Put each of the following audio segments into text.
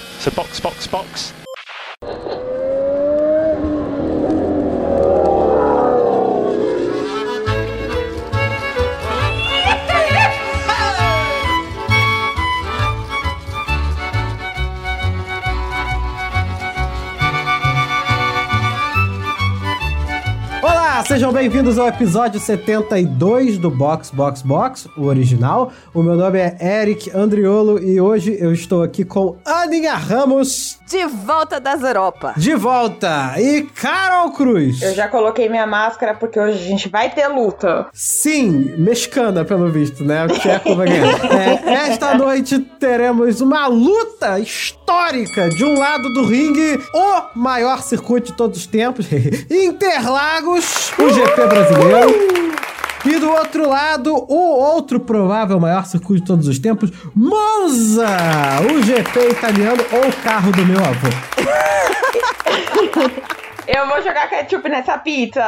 So box, box, box. Sejam bem-vindos ao episódio 72 do Box Box Box, o original. O meu nome é Eric Andriolo e hoje eu estou aqui com Aninha Ramos, De volta das Europa. de volta, e Carol Cruz. Eu já coloquei minha máscara porque hoje a gente vai ter luta. Sim, mexicana, pelo visto, né? O Tcheco vai ganhar. É, esta noite teremos uma luta histórica. De um lado do ringue, o maior circuito de todos os tempos, Interlagos, o GP brasileiro. E do outro lado, o outro provável maior circuito de todos os tempos, Monza, o GP italiano ou o carro do meu avô. Eu vou jogar ketchup nessa pizza.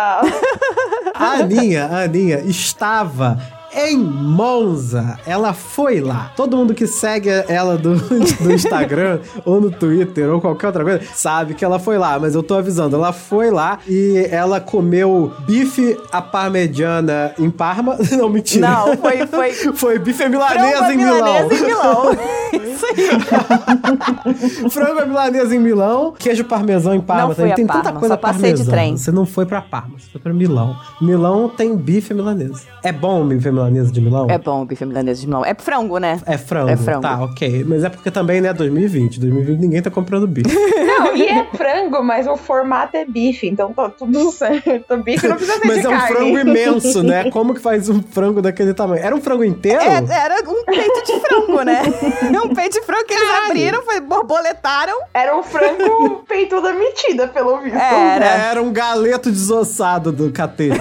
A Aninha, a Aninha estava em Monza. Ela foi lá. Todo mundo que segue ela do, do Instagram ou no Twitter ou qualquer outra coisa sabe que ela foi lá, mas eu tô avisando. Ela foi lá e ela comeu bife à parmegiana em Parma. Não, mentira. Não, foi, foi Foi bife milanesa em Milão. milanesa em Milão. Isso aí. Frango milanesa em Milão, queijo parmesão em Parma. Não também. tem tanta Parma, coisa só passei de parmesã. trem. Você não foi pra Parma, você foi pra Milão. Milão tem bife milanesa. É bom bife à milanesa de Milão? É bom o bife milanesa de Milão. É frango, né? É frango. É frango. Tá, ok. Mas é porque também, né, 2020. 2020 ninguém tá comprando bife. Não, e é frango, mas o formato é bife, então tá tudo certo. O bife não precisa ser Mas de é um carne. frango imenso, né? Como que faz um frango daquele tamanho? Era um frango inteiro? É, era um peito de frango, né? um peito de frango que eles abriram, foi, borboletaram. Era um frango peituda metida, pelo visto. Era. Era um galeto desossado do catete.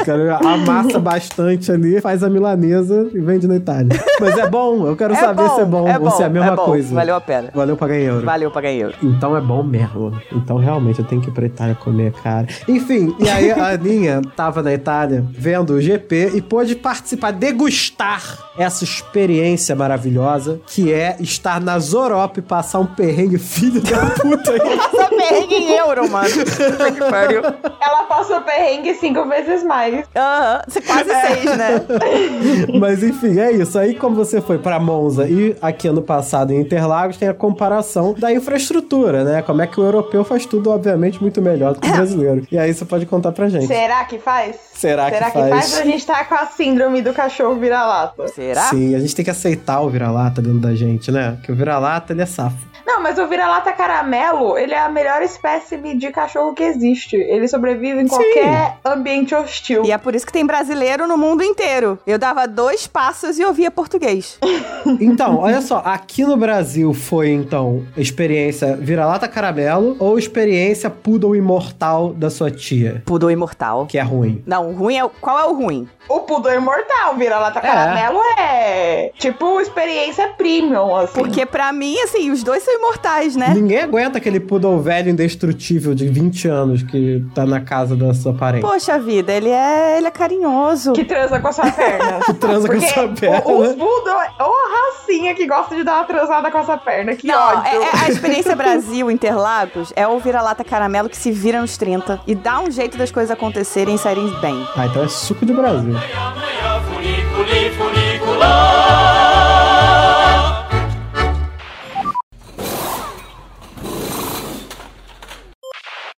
O cara amassa bastante ali, faz a milanesa e vende na Itália. Mas é bom, eu quero É saber bom, se é bom é ou se é a bom, mesma é bom. coisa. Valeu a pena. Valeu pagar em euro. Valeu pra ganhar euro. Então é bom mesmo. Então realmente eu tenho que ir pra Itália comer, cara. Enfim, e aí a Aninha tava na Itália vendo o GP e pôde participar, degustar essa experiência maravilhosa que é estar na Zorop e passar um perrengue filho da puta aí. Passa perrengue em euro, mano. Ela passou perrengue cinco vezes mais. Aham, você quase seis, né? Mas enfim, é isso. Aí, como você foi pra Monza e aqui ano passado em Interlagos, tem a comparação da infraestrutura, né? Como é que o europeu faz tudo, obviamente, muito melhor do que o brasileiro. E aí você pode contar pra gente. Será que faz? Será que Será que faz? faz? A gente tá com a síndrome do cachorro vira-lata. Será? Sim, a gente tem que aceitar o vira-lata dentro da gente, né? Que o vira-lata, ele é safo. Não, mas o vira-lata caramelo, ele é a melhor espécime de cachorro que existe. Ele sobrevive em qualquer ambiente hostil. E é por isso que tem brasileiro no mundo inteiro. Eu dava dois passos e ouvia português. Então, olha só, aqui no Brasil foi, então, experiência vira-lata caramelo ou experiência poodle imortal da sua tia, Pudor imortal. que é ruim? Não, o ruim é. o- Qual é o ruim? O pudor imortal, vira-lata caramelo é tipo experiência premium, assim. Porque pra mim, assim, os dois são imortais, né? Ninguém aguenta aquele poodle velho indestrutível de 20 anos que tá na casa da sua parente. Poxa vida, ele é, ele é carinhoso. Que transa com a sua perna. Que transa com a Porque sua perna. o- Os poodle é uma racinha que gosta de dar uma transada com a sua perna. Que Não, ódio. é, é- a experiência Brasil, Interlagos, é o vira-lata caramelo que se vira nos 30 e dá um jeito das coisas acontecerem e saírem bem. Ah, então é suco de Brasil.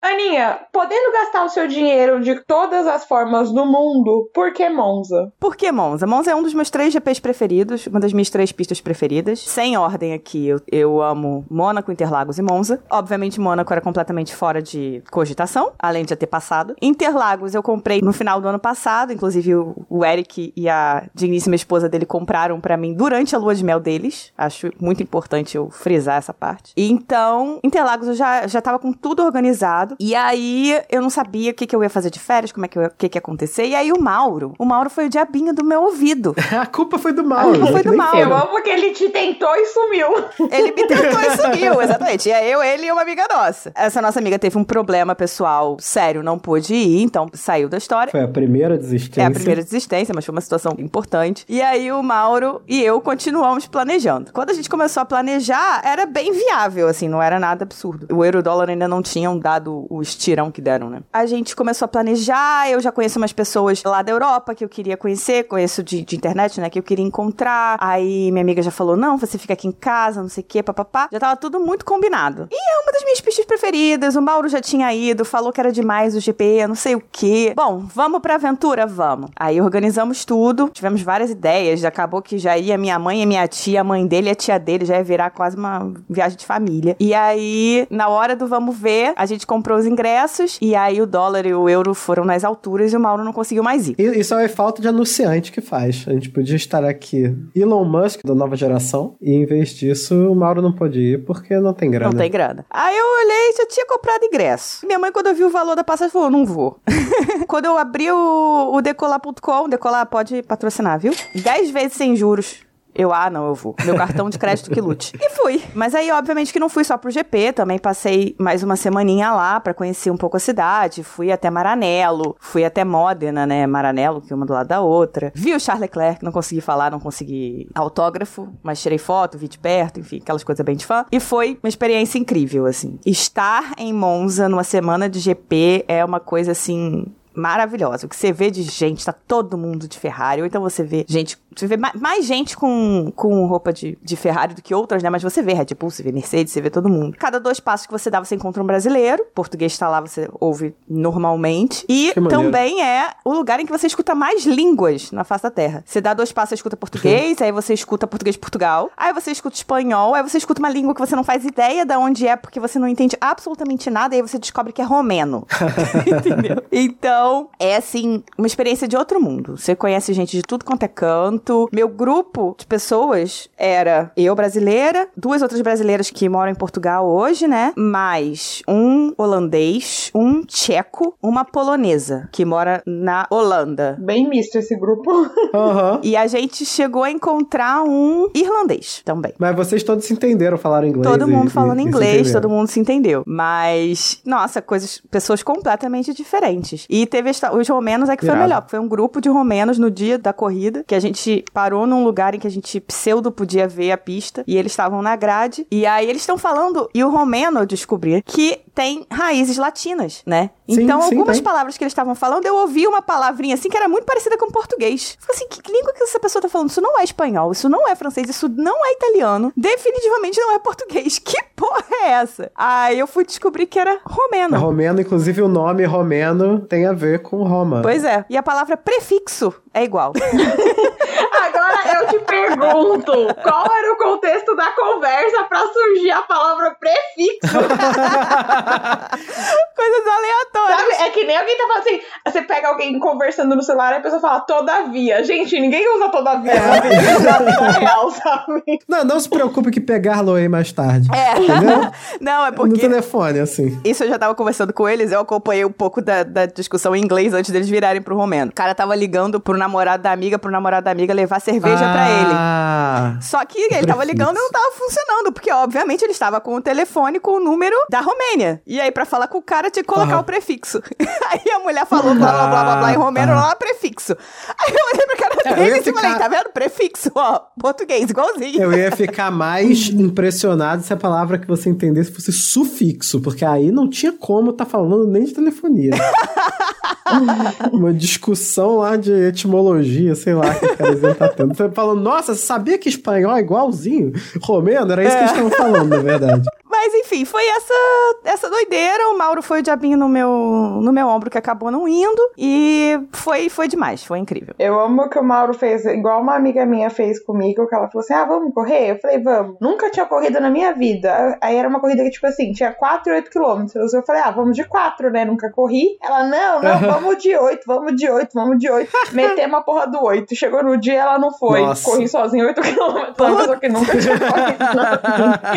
Aninha, podendo gastar o seu dinheiro de todas as formas no mundo, por que Monza? Por que Monza? Monza é um dos meus três GPs preferidos, uma das minhas três pistas preferidas. Sem ordem aqui, eu, eu amo Mônaco, Interlagos e Monza. Obviamente, Mônaco era completamente fora de cogitação, além de já ter passado. Interlagos eu comprei no final do ano passado, inclusive o, Eric e a digníssima esposa dele compraram pra mim durante a lua de mel deles. Acho muito importante eu frisar essa parte. Então, Interlagos eu já, já tava com tudo organizado. E aí eu não sabia o que, que eu ia fazer de férias, como é que eu, o que, que ia acontecer. E aí o Mauro, o Mauro foi o diabinho do meu ouvido. A culpa foi do mal. culpa foi do Mauro. Eu amo que ele te tentou e sumiu. Ele me tentou e sumiu, exatamente. E é eu, ele e uma amiga nossa. Essa nossa amiga teve um problema pessoal sério, não pôde ir, então saiu da história. Foi a primeira desistência. É a primeira desistência, mas foi uma situação importante. E aí o Mauro e eu continuamos planejando. Quando a gente começou a planejar, era bem viável, assim, não era nada absurdo. O euro dólar ainda não tinham dado o estirão que deram, né? A gente começou a planejar, eu já conheço umas pessoas lá da Europa que eu queria conhecer, conheço de, de internet, né, que eu queria encontrar. Aí minha amiga já falou, não, você fica aqui em casa, não sei o quê, papapá. Já tava tudo muito combinado. E é uma das minhas pistas preferidas, o Mauro já tinha ido, falou que era demais o GP, não sei o quê. Bom, vamos pra aventura? Vamos. Aí organizamos tudo, tivemos várias ideias, acabou que já ia minha mãe e minha tia, a mãe dele e a tia dele, já ia virar quase uma viagem de família. E aí, na hora do vamos ver, a gente comprou os ingressos, e aí o dólar e o euro foram nas alturas e o Mauro não conseguiu mais ir. Isso é falta de anunciante que faz. A gente podia estar aqui Elon Musk, da nova geração, e em vez disso, o Mauro não pôde ir porque não tem grana. Não tem grana. Aí eu olhei e já tinha comprado ingresso. Minha mãe, quando viu o valor da passagem, falou: não vou. quando eu abri o, o decolar.com, decolar pode patrocinar, viu? 10 vezes sem juros. Eu, ah, não, eu vou. Meu cartão de crédito que lute. E fui. Mas aí, obviamente, que não fui só pro GP, também passei mais uma semaninha lá pra conhecer um pouco a cidade. Fui até Maranello, fui até Módena, né? Maranello, que é uma do lado da outra. Vi o Charles Leclerc, não consegui falar, não consegui autógrafo, mas tirei foto, vi de perto, enfim, aquelas coisas bem de fã. E foi uma experiência incrível, assim. Estar em Monza numa semana de GP é uma coisa, assim, maravilhosa. O que você vê de gente, tá todo mundo de Ferrari. Ou então você vê gente. Você vê ma- mais gente com, com roupa de, de Ferrari do que outras, né? Mas você vê Red Bull, você vê Mercedes, você vê todo mundo. Cada dois passos que você dá, você encontra um brasileiro. Português tá lá, você ouve normalmente. E também é o lugar em que você escuta mais línguas na face da Terra. Você dá dois passos, você escuta português, aí você escuta português de Portugal, aí você escuta espanhol, aí você escuta uma língua que você não faz ideia de onde é, porque você não entende absolutamente nada, e aí você descobre que é romeno. Entendeu? Então, é assim, uma experiência de outro mundo. Você conhece gente de tudo quanto é canto. Meu grupo de pessoas era eu brasileira, duas outras brasileiras que moram em Portugal hoje, né? Mais um holandês, um tcheco, uma polonesa que mora na Holanda. Bem misto esse grupo. Aham. E a gente chegou a encontrar um irlandês também. Mas vocês todos se entenderam, falaram inglês. Todo e- mundo e- falando e inglês, todo mundo se entendeu. Mas, nossa, coisas, pessoas completamente diferentes. E teve esta- os romenos é que foi Irado. melhor, porque foi um grupo de romenos no dia da corrida, que a gente parou num lugar em que a gente pseudo podia ver a pista, e eles estavam na grade. E aí eles estão falando, e o romeno eu descobri que tem raízes latinas, né? Sim, então, sim, algumas tem. palavras que eles estavam falando, eu ouvi uma palavrinha assim que era muito parecida com português. Falei assim, que língua que essa pessoa tá falando? Isso não é espanhol, isso não é francês, isso não é italiano, definitivamente não é português. Que porra é essa? Aí eu fui descobrir que era romeno. É romeno, inclusive o nome romeno tem a ver com Roma. Pois é. E a palavra prefixo é igual. Agora eu te pergunto, qual era o contexto da conversa pra surgir a palavra prefixo? Coisas aleatórias. Sabe? É que nem alguém tá falando assim, você pega alguém conversando no celular e a pessoa fala todavia. Gente, ninguém usa todavia vida real, sabe? Não, não se preocupe que pegar-lo-ei mais tarde. É. Entendeu? Não, é No porque. telefone, assim. Isso eu já tava conversando com eles, eu acompanhei um pouco da, da discussão em inglês antes deles virarem pro romeno. O cara tava ligando pro namorado da amiga, pro namorado da amiga levar cerveja pra ele. Ah, Só que ele tava ligando e não tava funcionando, porque obviamente ele estava com o telefone com o número da Romênia. E aí, pra falar com o cara, tinha que colocar o prefixo. Aí a mulher falou blá blá blá blá blá em romeno, Ah, lá prefixo. Aí eu olhei pra cara É, dele e falei, ficar- tá vendo? Prefixo, ó, português, igualzinho. Eu ia ficar mais impressionado se a palavra que você entendesse fosse sufixo, porque aí não tinha como tá falando nem de telefonia. Uma discussão lá de etimologia, sei lá, que o cara tá tendo. Você falando, nossa, você sabia que espanhol é igualzinho? Romeno? Era isso que eles estavam falando, na verdade. Mas enfim, foi essa essa doideira. O Mauro foi o diabinho no meu, no meu ombro que acabou não indo. E foi, foi demais, foi incrível. Eu amo que o Mauro fez, igual uma amiga minha fez comigo, que ela falou assim: ah, vamos correr? Eu falei, vamos. Nunca tinha corrido na minha vida. Aí era uma corrida que, tipo assim, tinha 4 e 8 quilômetros. Eu falei, ah, vamos de 4, né? Nunca corri. Ela, não, não, vamos de 8, vamos de 8, vamos de 8. Metemos a porra do 8. Chegou no dia, ela não foi. Nossa. Corri sozinha 8 quilômetros. Uma pessoa que nunca tinha corrido.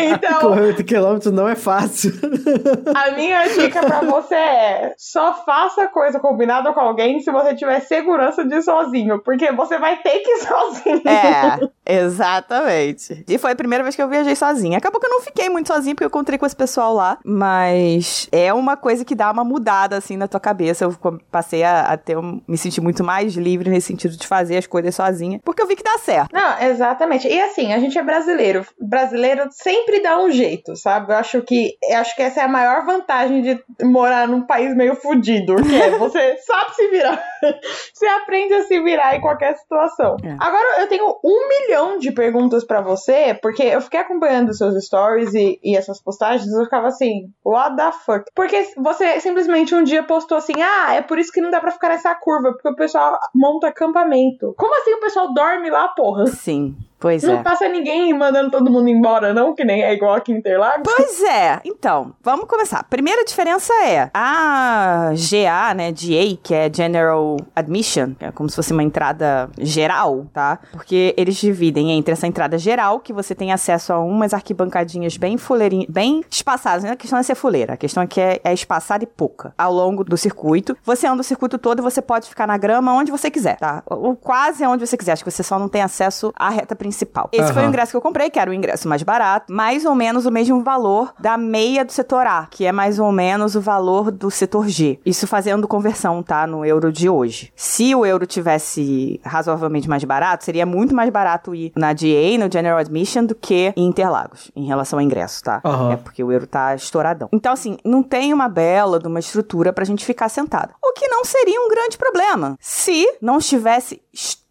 Então, Correu 8 quilômetros km não é fácil. A minha dica pra você é: só faça coisa combinada com alguém se você tiver segurança de ir sozinho, porque você vai ter que ir sozinho. É, exatamente. E foi a primeira vez que eu viajei sozinha. Acabou que eu não fiquei muito sozinha porque eu encontrei com esse pessoal lá, mas é uma coisa que dá uma mudada assim na tua cabeça. Eu passei a, a ter um, me sentir muito mais livre nesse sentido de fazer as coisas sozinha, porque eu vi que dá certo. Não, exatamente. E assim, a gente é brasileiro. Brasileiro sempre dá um jeito, sabe? Eu acho que eu acho que essa é a maior vantagem de morar num país meio fudido, que é você sabe se virar. você aprende a se virar em qualquer situação. É. Agora eu tenho um milhão de perguntas para você, porque eu fiquei acompanhando seus stories e, e essas postagens, eu ficava assim, what the fuck? Porque você simplesmente um dia postou assim, ah, é por isso que não dá para ficar nessa curva, porque o pessoal monta acampamento. Como assim o pessoal dorme lá, porra? Sim. Pois não é. passa ninguém mandando todo mundo embora, não? Que nem é igual aqui em Interlagos. Pois é. Então, vamos começar. Primeira diferença é a GA, né, GA, que é General Admission, que é como se fosse uma entrada geral, tá? Porque eles dividem entre essa entrada geral, que você tem acesso a umas arquibancadinhas bem fuleirinhas, bem espaçadas. Né? A questão é ser fuleira, a questão é que é, é espaçada e pouca ao longo do circuito. Você anda o circuito todo e você pode ficar na grama onde você quiser, tá? Ou quase onde você quiser. Acho que você só não tem acesso à reta principal principal. Esse uhum. foi o ingresso que eu comprei, que era o ingresso mais barato, mais ou menos o mesmo valor da meia do setor A, que é mais ou menos o valor do setor G. Isso fazendo conversão, tá, no euro de hoje. Se o euro tivesse razoavelmente mais barato, seria muito mais barato ir na DA, no General Admission, do que em Interlagos, em relação ao ingresso, tá? Uhum. É porque o euro tá estouradão. Então, assim, não tem uma bela de uma estrutura pra gente ficar sentado. O que não seria um grande problema se não estivesse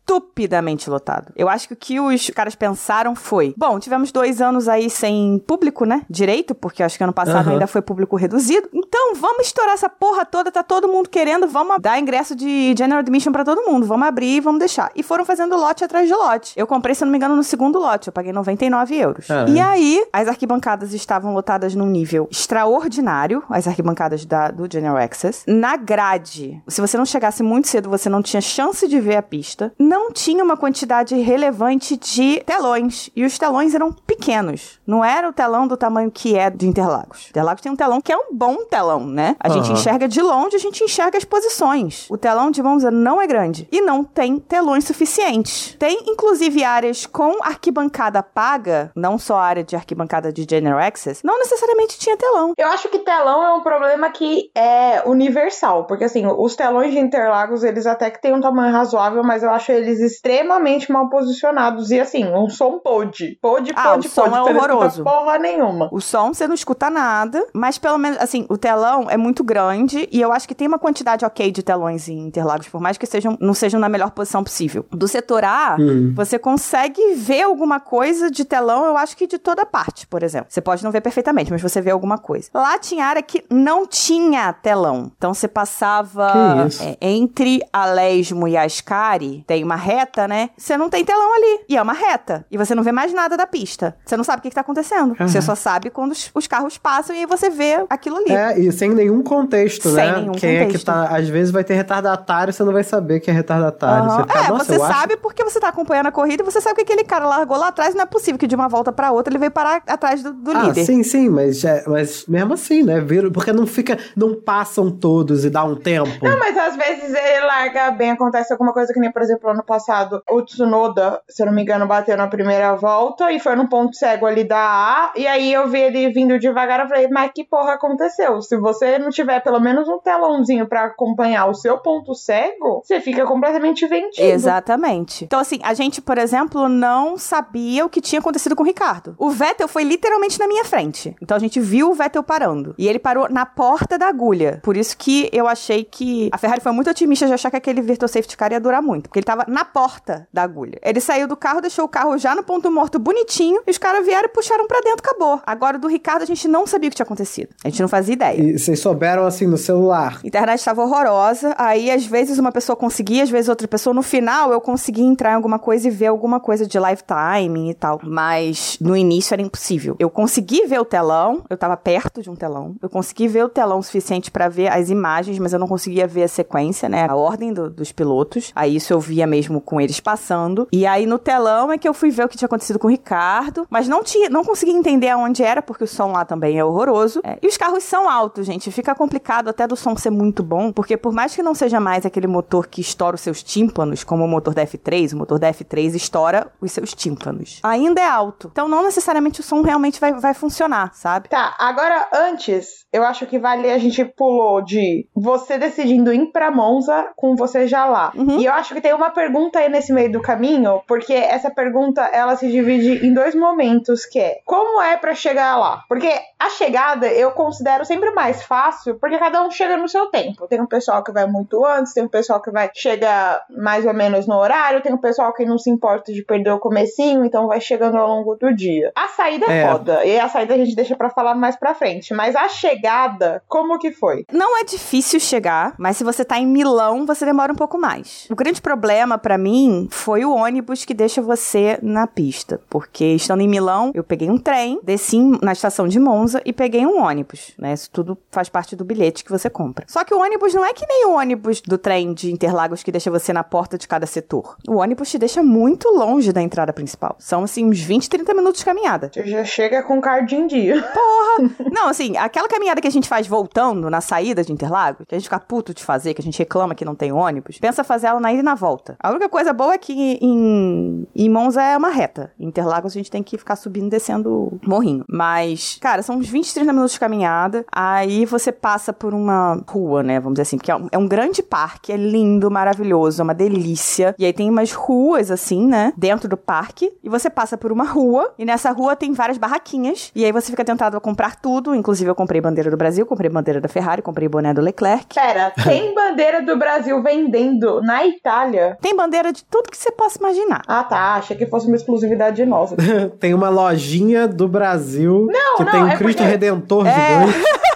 estupidamente lotado. Eu acho que o que os caras pensaram foi: bom, tivemos dois anos aí sem público, né? Direito, porque acho que ano passado uhum. ainda foi público reduzido. Então, vamos estourar essa porra toda, tá todo mundo querendo, vamos dar ingresso de General Admission para todo mundo, vamos abrir e vamos deixar. E foram fazendo lote atrás de lote. Eu comprei, se não me engano, no segundo lote, eu paguei 99 euros. E aí, as arquibancadas estavam lotadas num nível extraordinário, as arquibancadas da, do General Access. Na grade, se você não chegasse muito cedo, você não tinha chance de ver a pista. Não não tinha uma quantidade relevante de telões. E os telões eram pequenos. Não era o telão do tamanho que é de Interlagos. Interlagos tem um telão que é um bom telão, né? A uhum. gente enxerga de longe, a gente enxerga as posições. O telão de Monza não é grande. E não tem telões suficientes. Tem, inclusive, áreas com arquibancada paga, não só a área de arquibancada de General Access, não necessariamente tinha telão. Eu acho que telão é um problema que é universal. Porque, assim, os telões de Interlagos, eles até que têm um tamanho razoável, mas eu acho eles eles extremamente mal posicionados. E assim, um som pode. Pode, ah, pode, o som pode. é horroroso. porra nenhuma. O som você não escuta nada, mas pelo menos, assim, o telão é muito grande e eu acho que tem uma quantidade ok de telões em Interlagos, por mais que sejam, não sejam na melhor posição possível. Do setor A, hum. você consegue ver alguma coisa de telão, eu acho que de toda parte, por exemplo. Você pode não ver perfeitamente, mas você vê alguma coisa. Lá tinha área que não tinha telão. Então você passava é, entre a Lesmo e a Ascari, tem uma reta, né? Você não tem telão ali. E é uma reta. E você não vê mais nada da pista. Você não sabe o que, que tá acontecendo. Uhum. Você só sabe quando os, os, carros passam e aí você vê aquilo ali. É, e sem nenhum contexto, sem né? Nenhum Quem contexto. é que tá. Às vezes vai ter retardatário, você não vai saber que é retardatário. Uhum. Você fica, é, você sabe acho... porque você tá acompanhando a corrida e você sabe que aquele cara largou lá atrás. Não é possível que de uma volta para outra ele veio parar atrás do, do ah, líder. Sim, sim, mas, é, mas mesmo assim, né? Porque não fica. Não passam todos e dá um tempo. Não, mas às vezes ele larga bem, acontece alguma coisa que nem, por exemplo, ano passado o Tsunoda, se eu não me engano, bateu na primeira volta e foi no ponto cego ali da A. E aí eu vi ele vindo devagar. Eu falei, mas que porra aconteceu? Se você não tiver pelo menos um telãozinho para acompanhar o seu ponto cego, você fica completamente vendido. Exatamente. Então, assim, a gente, por exemplo, não sabia o que tinha acontecido com o Ricardo. O Vettel foi literalmente na minha frente. Então a gente viu o Vettel parando. E ele parou na porta da agulha. Por isso que eu achei que a Ferrari foi muito otimista de achar que aquele Virtual Safety Car ia durar muito. Porque ele tava na porta da agulha. Ele saiu do carro, deixou o carro já no ponto morto bonitinho, e os caras vieram e puxaram para dentro, acabou. Agora do Ricardo a gente não sabia o que tinha acontecido. A gente não fazia ideia. E vocês souberam assim no celular? A internet estava horrorosa, aí às vezes uma pessoa conseguia, às vezes outra pessoa. No final eu consegui entrar em alguma coisa e ver alguma coisa de live timing e tal. Mas no início era impossível. Eu consegui ver o telão, eu tava perto de um telão. Eu consegui ver o telão suficiente para ver as imagens, mas eu não conseguia ver a sequência, né? A ordem do, dos pilotos. Aí isso eu via meio mesmo com eles passando. E aí no telão é que eu fui ver o que tinha acontecido com o Ricardo, mas não tinha, não consegui entender aonde era, porque o som lá também é horroroso. É, e os carros são altos, gente. Fica complicado até do som ser muito bom, porque por mais que não seja mais aquele motor que estoura os seus tímpanos, como o motor da F3, o motor da F3 estoura os seus tímpanos. Ainda é alto. Então não necessariamente o som realmente vai, vai funcionar, sabe? Tá, agora antes, eu acho que vale a gente pulou de você decidindo ir pra Monza com você já lá. Uhum. E eu acho que tem uma pergunta aí nesse meio do caminho, porque essa pergunta ela se divide em dois momentos, que é como é pra chegar lá? Porque a chegada eu considero sempre mais fácil, porque cada um chega no seu tempo. Tem um pessoal que vai muito antes, tem um pessoal que vai chegar mais ou menos no horário, tem um pessoal que não se importa de perder o comecinho, então vai chegando ao longo do dia. A saída é, É. foda, e a saída a gente deixa pra falar mais pra frente, mas a chegada, como que foi? Não é difícil chegar, mas se você tá em Milão, você demora um pouco mais. O grande problema pra mim foi o ônibus que deixa você na pista, porque estando em Milão, eu peguei um trem, desci na estação de Monza e peguei um ônibus, né? Isso tudo faz parte do bilhete que você compra. Só que o ônibus não é que nem o ônibus do trem de Interlagos que deixa você na porta de cada setor. O ônibus te deixa muito longe da entrada principal. São assim uns 20, 30 minutos de caminhada. Você já chega com o card em dia. Não, assim, aquela caminhada que a gente faz voltando na saída de Interlagos, que a gente fica puto de fazer, que a gente reclama que não tem ônibus, pensa fazer ela na ida e na volta. A única coisa boa é que em, em Monza é uma reta. Em Interlagos a gente tem que ficar subindo e descendo morrinho. Mas, cara, são uns 20, 30 minutos de caminhada. Aí você passa por uma rua, né? Vamos dizer assim, porque é um, é um grande parque, é lindo, maravilhoso, é uma delícia. E aí tem umas ruas, assim, né? Dentro do parque. E você passa por uma rua, e nessa rua tem várias barraquinhas. E aí você fica tentado a comprar tudo. Inclusive, eu comprei bandeira do Brasil, comprei bandeira da Ferrari, comprei boné do Leclerc. Pera, tem bandeira do Brasil vendendo na Itália? Tem bandeira de tudo que você possa imaginar. Ah tá, achei que fosse uma exclusividade nossa. tem uma lojinha do Brasil Não, que não, tem um é Cristo porque- Redentor É. gigante.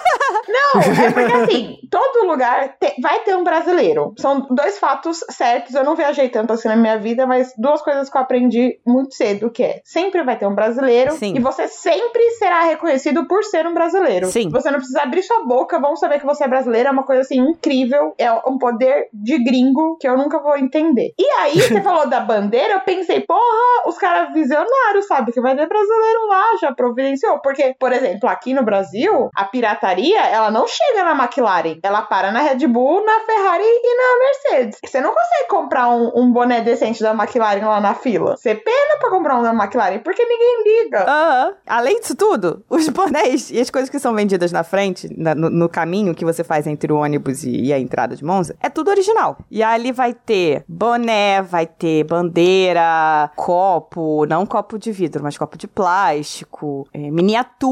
Não, é porque assim, todo lugar te- vai ter um brasileiro. São dois fatos certos. Eu não viajei tanto assim na minha vida, mas duas coisas que eu aprendi muito cedo, que é sempre vai ter um brasileiro Sim. e você sempre será reconhecido por ser um brasileiro. Sim. Você não precisa abrir sua boca, vão saber que você é brasileiro, é uma coisa assim incrível, é um poder de gringo que eu nunca vou entender. E aí, você falou da bandeira, eu pensei, porra, os caras visionários, sabe? Que vai ter brasileiro lá, já providenciou. Porque, por exemplo, aqui no Brasil, a pirataria, ela não chega na McLaren. Ela para na Red Bull, na Ferrari e na Mercedes. Você não consegue comprar um, um boné decente da McLaren lá na fila. Você pena pra comprar um da McLaren, porque ninguém liga. Aham. Além disso tudo, os bonés e as coisas que são vendidas na frente, na- no, no caminho que você faz entre o ônibus e, e a entrada de Monza, é tudo original. E ali vai ter boné, vai ter bandeira, copo, não copo de vidro, mas copo de plástico, é,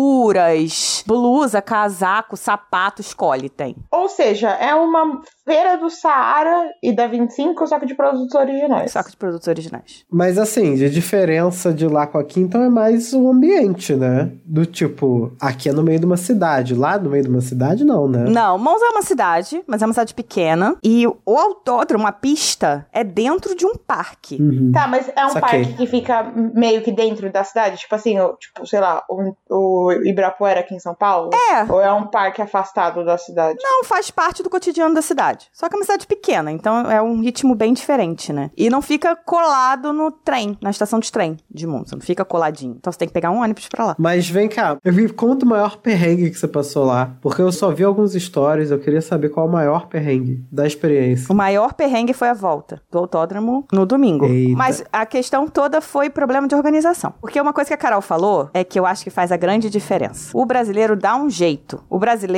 miniaturas, blusa, casaco, sapato, escolhe, tem. Ou seja, é uma feira do Saara e da 25, só que de produtos originais. Saco de produtos originais. Mas assim, de diferença de lá com aqui, então é mais o ambiente, né? Do tipo, aqui é no meio de uma cidade, lá no meio de uma cidade não, né? Não, Monza é uma cidade, mas é uma cidade pequena. E o autódromo, a pista, é dentro de um parque. Uhum. Tá, mas é um Saquei. parque que fica meio que dentro da cidade? Tipo assim, tipo, sei lá, o, o Ibirapuera aqui em São Paulo? É. Ou é um parque afastado da cidade? Não faz parte do cotidiano da cidade. Só que é uma cidade pequena, então é um ritmo bem diferente, né? E não fica colado no trem, na estação de trem de Monza. Não fica coladinho. Então você tem que pegar um ônibus pra lá. Mas vem cá, eu vi conta o maior perrengue que você passou lá. Porque eu só vi alguns stories, eu queria saber qual é o maior perrengue da experiência. O maior perrengue foi a volta do autódromo no domingo. Eita. Mas a questão toda foi problema de organização. Porque uma coisa que a Carol falou é que eu acho que faz a grande diferença. O brasileiro dá um jeito. O brasileiro,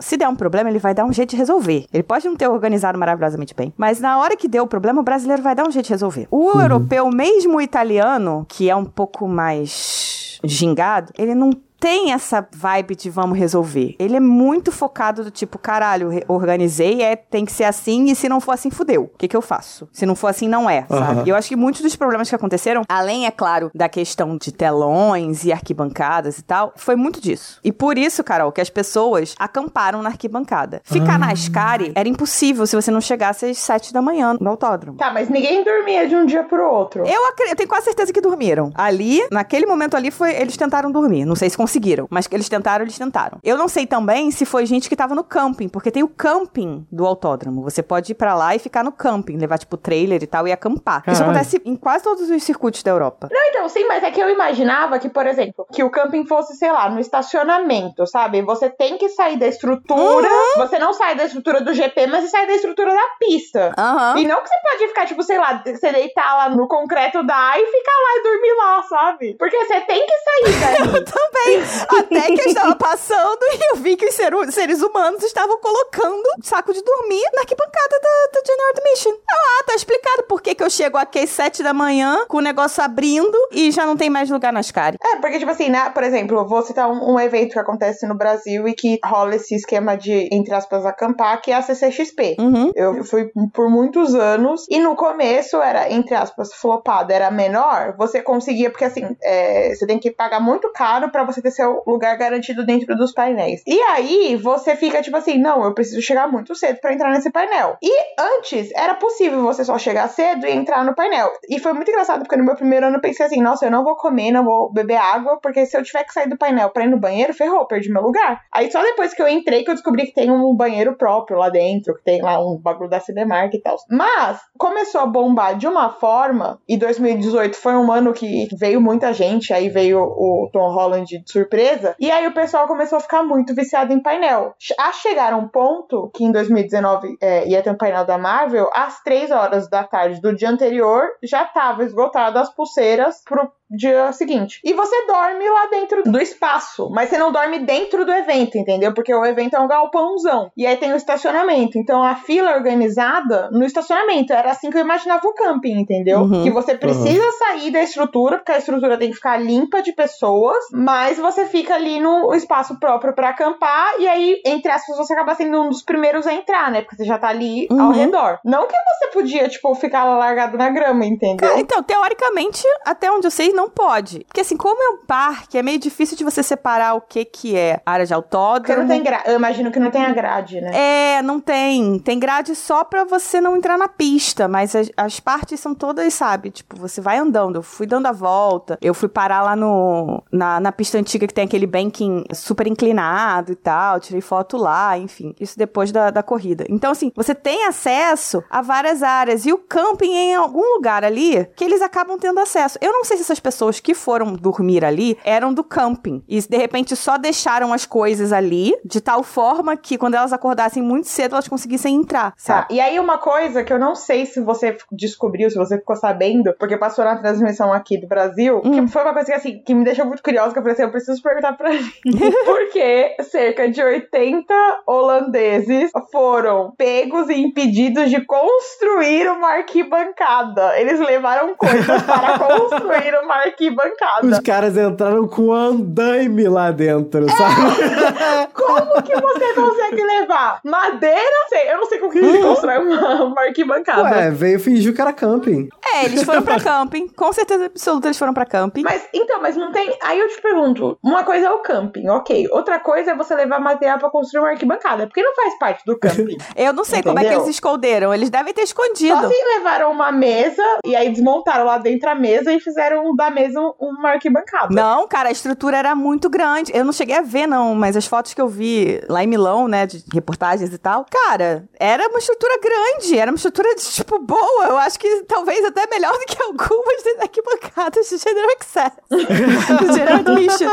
se der um problema, ele vai dar um jeito de resolver. Ele pode não ter organizado maravilhosamente bem, mas na hora que deu o problema, o brasileiro vai dar um jeito de resolver. O europeu, mesmo o italiano, que é um pouco mais gingado, ele não tem essa vibe de vamos resolver. Ele é muito focado do tipo, caralho, organizei, é, tem que ser assim, e se não for assim, fudeu. O que que eu faço? Se não for assim, não é, sabe? Aham. E eu acho que muitos dos problemas que aconteceram, além, é claro, da questão de telões e arquibancadas e tal, foi muito disso. E por isso, Carol, que as pessoas acamparam na arquibancada. Ficar na Ascari era impossível se você não chegasse às sete da manhã no autódromo. Tá, mas ninguém dormia de um dia pro outro. Eu, eu tenho quase certeza que dormiram. Ali, naquele momento ali, foi eles tentaram dormir. Não sei se conseguiram, conseguiram. Mas que eles tentaram, eles tentaram. Eu não sei também se foi gente que tava no camping, porque tem o camping do autódromo. Você pode ir pra lá e ficar no camping, levar tipo trailer e tal e acampar. Isso Caralho. acontece em quase todos os circuitos da Europa. Não, então, sim, mas é que eu imaginava que, por exemplo, que o camping fosse, sei lá, no estacionamento, sabe? Você tem que sair da estrutura, você não sai da estrutura do GP, mas você sai da estrutura da pista. Aham. E não que você pode ficar, tipo, sei lá, você deitar lá no concreto da e ficar lá e dormir lá, sabe? Porque você tem que sair daí. Também. Até que eu estava passando e eu vi que os seres humanos estavam colocando saco de dormir na arquibancada da, da General Admission. Eu, ah, tá explicado por que, que eu chego aqui às sete da manhã com o negócio abrindo e já não tem mais lugar nas caras. É, porque, tipo assim, né? Por exemplo, eu vou citar um, um evento que acontece no Brasil e que rola esse esquema de, entre aspas, acampar, que é a CCXP. Uhum. Eu fui por muitos anos e no começo era, entre aspas, flopado, era menor. Você conseguia, porque assim, é, você tem que pagar muito caro pra você ter seu lugar garantido dentro dos painéis. E aí você fica tipo assim: não, eu preciso chegar muito cedo pra entrar nesse painel. E antes era possível você só chegar cedo e entrar no painel. E foi muito engraçado porque no meu primeiro ano eu pensei assim: nossa, eu não vou comer, não vou beber água, porque se eu tiver que sair do painel pra ir no banheiro, ferrou, perdi meu lugar. Aí só depois que eu entrei que eu descobri que tem um banheiro próprio lá dentro, que tem lá um bagulho da Cinemark e tal. Mas começou a bombar de uma forma, e 2018 foi um ano que veio muita gente, aí veio o Tom Holland surpresa, e aí o pessoal começou a ficar muito viciado em painel. A chegar a um ponto que em 2019 é, ia ter um painel da Marvel, às 3 horas da tarde do dia anterior já tava esgotado as pulseiras pro dia seguinte. E você dorme lá dentro do espaço, mas você não dorme dentro do evento, entendeu? Porque o evento é um galpãozão. E aí tem o estacionamento. Então a fila organizada no estacionamento. Era assim que eu imaginava o camping, entendeu? Uhum. Que você precisa sair da estrutura, porque a estrutura tem que ficar limpa de pessoas, mas você fica ali no espaço próprio pra acampar. E aí, entre aspas, você acaba sendo um dos primeiros a entrar, né? Porque você já tá ali ao Uhum. redor. Não que você podia, tipo, ficar lá largado na grama, entendeu? Cara, então, teoricamente, até onde eu sei, não pode. Porque assim, como é um parque, é meio difícil de você separar o que que é área de Porque autódromo. não tem gra... Eu imagino que não tem a grade, né? É, não tem. Tem grade só pra você não entrar na pista, mas as, as partes são todas, sabe? Tipo, você vai andando. Eu fui dando a volta. Eu fui parar lá no na, na pista antiga que tem aquele banking super inclinado e tal. Tirei foto lá, enfim. Isso depois da, da corrida. Então, assim, você tem acesso a várias áreas. E o camping é em algum lugar ali que eles acabam tendo acesso. Eu não sei se essas pessoas que foram dormir ali eram do camping. E de repente só deixaram as coisas ali, de tal forma que quando elas acordassem muito cedo, elas conseguissem entrar, Tá. sabe? E aí, uma coisa que eu não sei se você descobriu, se você ficou sabendo, porque passou na transmissão aqui do Brasil, Hum. que foi uma coisa que, assim, que me deixou muito curiosa, que eu falei assim, eu preciso perguntar pra mim. porque cerca de 80 holandeses foram pegos e impedidos de construir uma arquibancada. Eles levaram coisas para construir uma arquibancada. Os caras entraram com andaime lá dentro, sabe? Como que você consegue levar madeira? Sei, eu não sei como que ele constrói uma, uma arquibancada. Ué, veio fingir que era camping. É, eles foram pra camping. Com certeza absoluta, eles foram pra camping. Mas, então, mas não tem. Aí eu te pergunto: uma coisa é o camping, ok. Outra coisa é você levar material pra construir uma arquibancada, porque não faz parte do camping. Eu não sei como é que Entendeu? eles esconderam. Eles devem ter Só escondido. se levaram uma mesa e aí desmontaram lá dentro a mesa e fizeram da mesa um- uma arquibancada. Não, cara, a estrutura era muito grande. Eu não cheguei a ver, não, mas as fotos que eu vi lá em Milão, né, de reportagens e tal, cara, era uma estrutura grande, era uma estrutura, de, tipo, boa. Eu acho que talvez até melhor do que algumas das arquibancadas de General Access. do General Admission.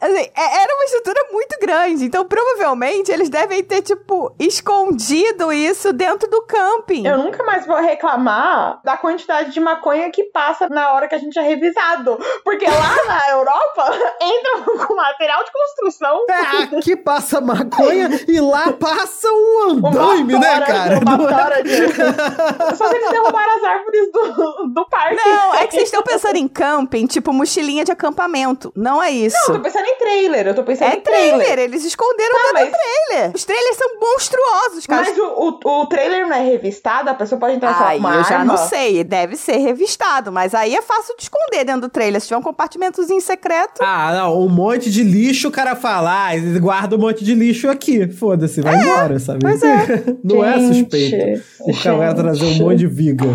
Assim, é- era uma estrutura muito grande, então provavelmente eles devem ter, tipo, escondido isso dentro do camping. Eu nunca mais vou reclamar da quantidade de maconha que passa na hora que a gente é Porque lá na Europa entram com material de construção. É, aqui passa maconha e lá passa um andaime, né, cara? Uma é- tora de... Só se eles derrubaram as árvores do, do parque. Não, é que vocês estão pensando em camping, tipo mochilinha de acampamento. Não é isso. Não, eu tô pensando em trailer. Eu tô pensando É em trailer. trailer, eles esconderam Tá, mas- trailer. Os trailers são monstruosos, cara. Mas o, o, o trailer não é revistado? A pessoa pode entrar só Aí com uma eu já arma? não sei, deve ser revistado, mas aí é fácil de esconder. Esconder dentro do trailer. Se tiver um compartimentozinho secreto. Ah, não, um monte de lixo, o cara fala, ah, guarda um monte de lixo aqui. Foda-se, vai embora, sabe? pois é. não é Gente, suspeito. O cara vai trazer um monte de viga.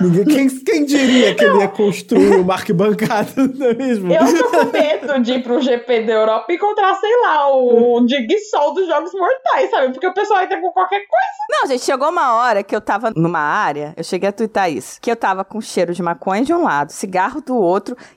Ninguém, quem, quem diria que ele ia construir uma arquibancada, não é mesmo? Eu tô com medo de ir pro GP da Europa e encontrar, sei lá, o Dig Sol dos Jogos Mortais, sabe? Porque o pessoal entra com qualquer coisa. Não, gente, chegou uma hora que eu tava numa área, eu cheguei a twittar isso, que eu tava com cheiro de maconha de um lado, cigarro do outro,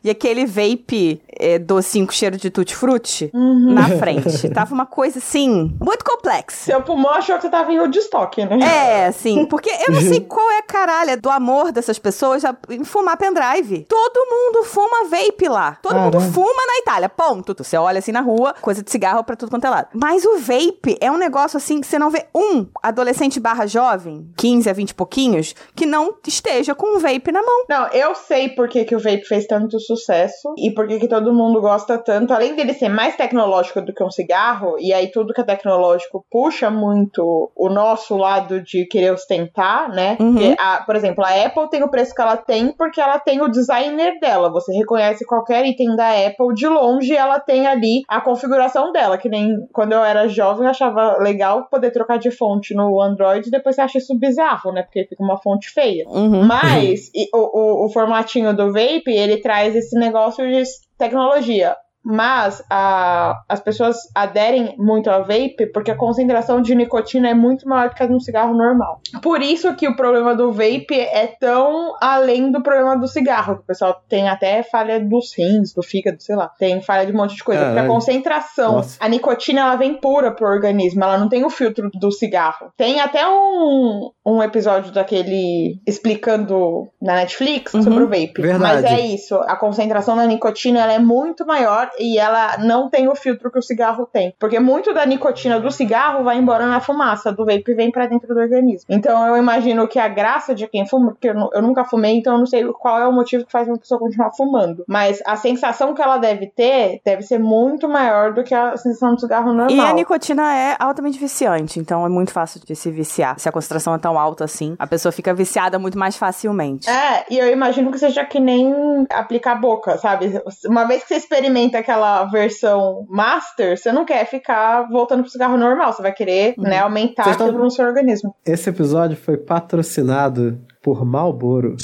e aquele vape é, docinho com cheiro de tutti-frutti na frente. Tava uma coisa, assim, muito complexa. Seu pulmão achou que você tava em Woodstock, né? É, assim, porque eu não sei qual é a caralha do amor dessas pessoas em fumar pendrive. Todo mundo fuma vape lá. Todo mundo fuma na Itália, ponto. Você olha assim na rua, coisa de cigarro pra tudo quanto é lado. Mas o vape é um negócio assim que você não vê um adolescente barra jovem, 15 a 20 e pouquinhos, que não esteja com um vape na mão. Não, eu sei por que, que o vape fez tanto sucesso e por que, que todo mundo gosta tanto. Além dele ser mais tecnológico do que um cigarro, e aí tudo que é tecnológico puxa muito o nosso lado de querer ostentar, né? Uhum. A- por exemplo, a Apple tem o preço que ela tem porque ela tem o designer dela. Você reconhece qualquer item da Apple de longe, ela tem ali a configuração dela. Que nem quando eu era jovem, eu achava legal poder trocar de fonte no Android e depois você acha isso bizarro, né? Porque fica uma fonte feia. Uhum. Mas e o, o, o formatinho do vape, ele traz esse negócio de tecnologia. Mas a, as pessoas aderem muito ao vape porque a concentração de nicotina é muito maior do que a de um cigarro normal. Por isso que o problema do vape é tão além do problema do cigarro. O pessoal tem até falha dos rins, do fígado, sei lá. Tem falha de um monte de coisa. Porque a Caralho. concentração, Nossa. a nicotina, ela vem pura pro organismo. Ela não tem o filtro do cigarro. Tem até um, um episódio daquele explicando na Netflix Uhum. sobre o vape. Verdade. Mas é isso. A concentração da nicotina ela é muito maior e ela não tem o filtro que o cigarro tem. Porque muito da nicotina do cigarro vai embora na fumaça, do vape vem pra dentro do organismo. Então eu imagino que a graça de quem fuma, porque eu, eu nunca fumei, então eu não sei qual é o motivo que faz uma pessoa continuar fumando. Mas a sensação que ela deve ter deve ser muito maior do que a sensação do cigarro normal. E a nicotina é altamente viciante, então é muito fácil de se viciar. Se a concentração é tão alta assim, a pessoa fica viciada muito mais facilmente. É, e eu imagino que seja que nem aplicar a boca, sabe? Uma vez que você experimenta aquela versão master, você não quer ficar voltando pro cigarro normal, você vai querer, né, aumentar Vocês tão- aquilo no seu organismo. Esse episódio foi patrocinado por Marlboro.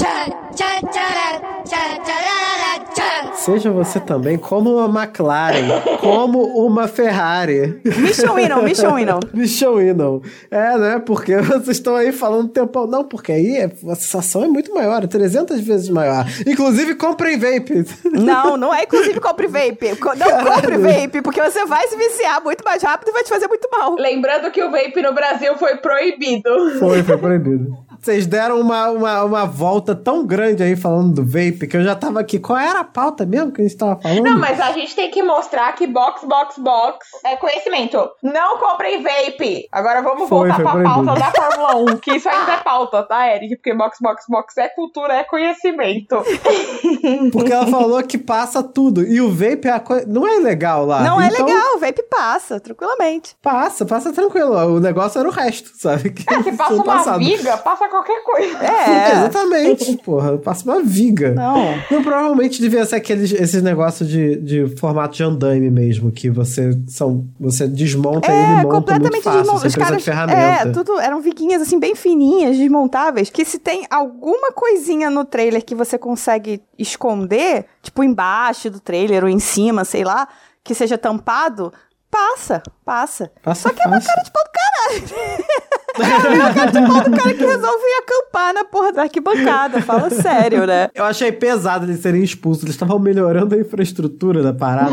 Seja você também como uma McLaren, como uma Ferrari. Mission Winnow, Mission Winnow. Mission Winnow. É, né? Porque vocês estão aí falando tempão. Não, porque aí é- a sensação é muito maior, é 300 vezes maior. Inclusive, comprem vape. Não, não é inclusive compre vape. Não compre vape, porque você vai se viciar muito mais rápido e vai te fazer muito mal. Lembrando que o vape no Brasil foi proibido. Foi, foi proibido. Vocês deram uma, uma, uma volta tão grande aí falando do vape que eu já tava aqui. Qual era a pauta mesmo que a gente tava falando? Não, mas a gente tem que mostrar que box, box, box é conhecimento. Não comprem vape. Agora vamos Foi, voltar foi pra proibido. pauta da Fórmula 1, que isso ainda é pauta, tá, Eric? Porque box, box, box é cultura, é conhecimento. Porque ela falou que passa tudo. E o vape é a coi- não é legal lá. Não é Então, legal, o vape passa, tranquilamente. Passa, passa tranquilo. O negócio era o resto, sabe? Que É, se passa uma passado. viga, passa qualquer coisa. É. Exatamente, porra. Passa uma viga. Não. Não, provavelmente devia ser aqueles esses negócios de, de formato de andaime mesmo, que você são você desmonta ele e É, monta muito completamente fácil, desmontável. sem Os caras, de ferramenta. é, tudo eram viguinhas assim bem fininhas, desmontáveis, que se tem alguma coisinha no trailer que você consegue esconder, tipo embaixo do trailer ou em cima, sei lá, que seja tampado, passa, passa. Passa Só que é uma fácil. cara de pau do caralho. É cara de pau do cara que resolve ir acampar na porra da arquibancada, fala sério, né? Eu achei pesado eles serem expulsos. Eles estavam melhorando a infraestrutura da parada.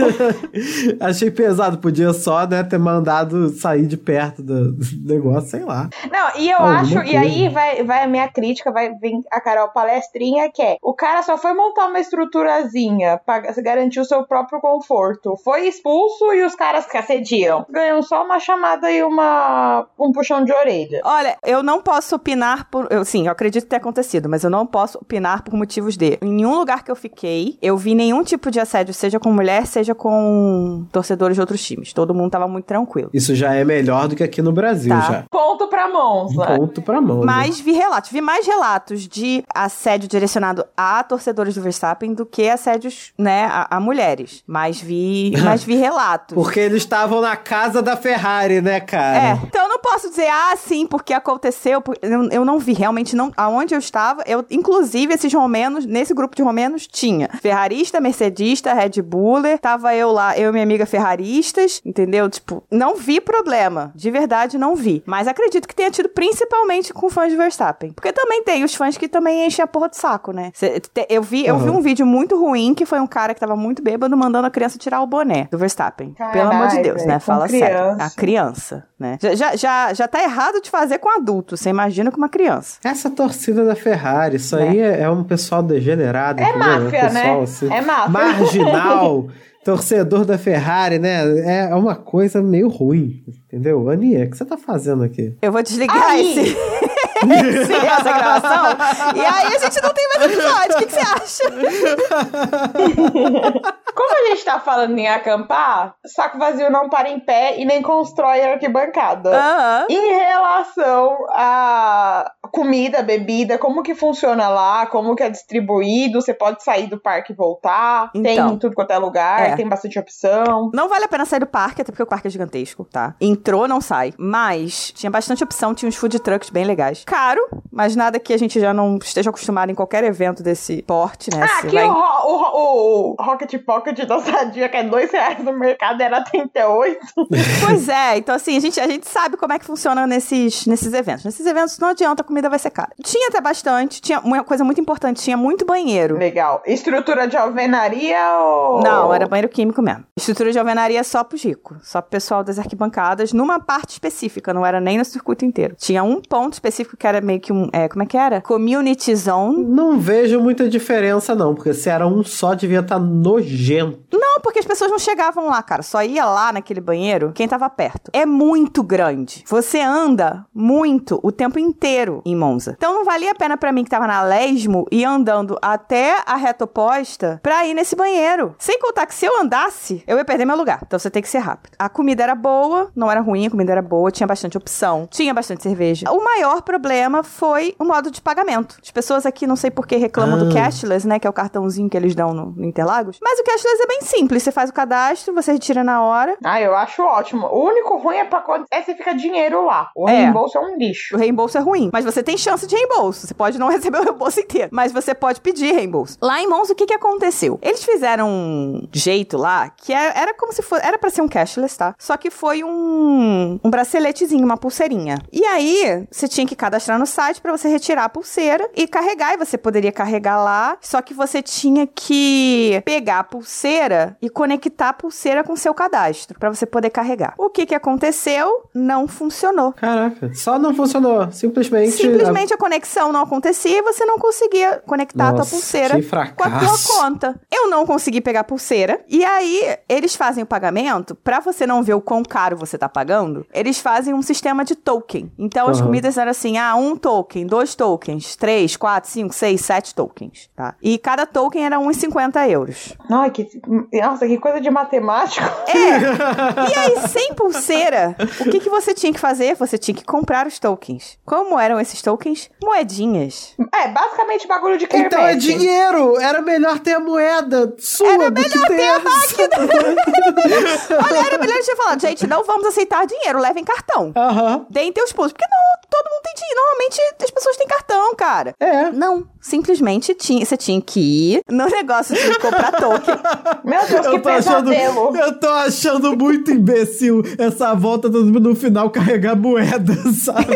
achei pesado. Podia só, né, ter mandado sair de perto do, negócio, sei lá. Não, e eu Alguma acho, e coisa. aí vai, vai a minha crítica, vai vir a Carol palestrinha, que é, o cara só foi montar uma estruturazinha pra garantir o seu próprio conforto. Foi expulso e os caras que assediam ganham só uma chamada e uma, um um puxão de orelha. Olha, eu não posso opinar por. Eu, sim, eu acredito ter acontecido, mas eu não posso opinar por motivos de. Em nenhum lugar que eu fiquei, eu vi nenhum tipo de assédio, seja com mulher, seja com torcedores de outros times. Todo mundo tava muito tranquilo. Isso já é melhor do que aqui no Brasil, Tá. já. Ponto pra Monza. Ponto pra mão. né? Mas vi relatos, vi mais relatos de assédio direcionado a torcedores do Verstappen do que assédios, né, a, a mulheres. Mas vi, mas vi relatos. Porque eles estavam na casa da Ferrari, né, cara? É, então eu não posso dizer, ah, sim, porque aconteceu. porque Eu, eu não vi, realmente não. Aonde eu estava, eu, inclusive, esses romenos, nesse grupo de romenos, tinha ferrarista, mercedista, Red Buller, tava eu lá, eu e minha amiga ferraristas, entendeu? Tipo, não vi problema. De verdade, não vi. Mas acredito que tenha tido principalmente com fãs de Verstappen. Porque também tem os fãs que também enchem a porra de saco, né? Cê- te- eu vi, eu vi Aham. um vídeo muito ruim que foi um cara que tava muito bêbado mandando a criança tirar o boné do Verstappen. Pelo amor de Deus, velho, né? Fala sério. criança. A criança, né? Já, já, já, já tá errado de fazer com adulto. Você imagina com uma criança. Essa torcida da Ferrari, isso aí é, é um pessoal degenerado. É entendeu? máfia, um pessoal, né? assim, É máfia. Marginal, torcedor da Ferrari, né? É uma coisa meio ruim, entendeu? Aninha, o que você tá fazendo aqui? Eu vou desligar Aí. esse, esse- essa gravação. E aí a gente não tem mais episódio. O que, que você acha? Como a gente tá falando em acampar, saco vazio não para em pé e nem constrói arquibancada. Aham. Em relação a comida, bebida, como que funciona lá, como que é distribuído, você pode sair do parque e voltar, tem Então. em tudo quanto é lugar, É. tem bastante opção. Não vale a pena sair do parque, até porque o parque é gigantesco, tá? Entrou, não sai. Mas tinha bastante opção, tinha uns food trucks bem legais. Caro, mas nada que a gente já não esteja acostumado em qualquer evento desse porte, né? Ah, Você aqui vai- o, o, ro- o Rocket Pocket da Sadia, que é dois reais no mercado, era 38. Pois é, então assim, a gente, a gente sabe como é que funciona nesses, nesses eventos. Nesses eventos não adianta, a comida vai ser cara. Tinha até bastante, tinha uma coisa muito importante, tinha muito banheiro. Legal. Estrutura de alvenaria ou. Não, era banheiro químico mesmo. Estrutura de alvenaria só pros ricos, só pro pessoal das arquibancadas, numa parte específica, não era nem no circuito inteiro. Tinha um ponto específico que era meio que um, é, como é que era? Community Zone. Não vejo muita diferença, não, porque se era um só, devia estar nojento. Não, porque as pessoas não chegavam lá, cara. Só ia lá naquele banheiro quem tava perto. É muito grande. Você anda muito o tempo inteiro em Monza. Então não valia a pena pra mim que tava na Lesmo ir andando até a reta oposta pra ir nesse banheiro. Sem contar que se eu andasse, eu ia perder meu lugar. Então você tem que ser rápido. A comida era boa, não era ruim, a comida era boa, tinha bastante opção, tinha bastante cerveja. O maior problema foi o modo de pagamento. As pessoas aqui não sei por que reclamam do Ah. cashless, né, que é o cartãozinho que eles dão no, no Interlagos. Mas o cashless é bem simples, você faz o cadastro, você retira na hora. Ah, eu acho ótimo. O único ruim é pra quando é você fica dinheiro lá. O É. reembolso é um lixo. O reembolso é ruim, mas você tem chance de reembolso. Você pode não receber o reembolso inteiro, mas você pode pedir reembolso. Lá em Monza, o que que aconteceu? Eles fizeram um jeito lá que era, era como se fosse, era pra ser um cashless, tá? Só que foi um um braceletezinho, uma pulseirinha. E aí, você tinha que cadastrar no site pra você retirar a pulseira e carregar, e você poderia carregar lá, só que você tinha que pegar a pulseira e conectar a pulseira com seu cadastro pra você poder carregar. O que que aconteceu? Não funcionou. Caraca, só não funcionou. Simplesmente. Simplesmente a conexão não acontecia e você não conseguia conectar a tua Nossa, pulseira com a tua conta. Eu não consegui pegar a pulseira. E aí, eles fazem o pagamento, pra você não ver o quão caro você tá pagando, eles fazem um sistema de token. Então, as Aham. comidas eram assim, ah, um token, dois tokens, três, quatro, cinco, seis, sete tokens, tá? E cada token era 1,50 euros. Ai, que... Nossa, que coisa de matemático. E aí, sem pulseira, o que, que você tinha que fazer? Você tinha que comprar os tokens. Como eram esses tokens? Moedinhas. É, basicamente bagulho de quermesse. Então é dinheiro! Era melhor ter a moeda sua do que ter a Olha, era melhor eu tinha falado, gente, não vamos aceitar dinheiro, levem cartão. Aham. Deem teus pulos. Porque não, todo mundo tem dinheiro. Normalmente as pessoas têm cartão, cara. É. Não, simplesmente tinha, você tinha que ir no negócio de comprar token. Meu Deus, que Eu tô, achando, pesadelo. eu tô achando muito imbecil essa volta do, no final carregar moeda, sabe?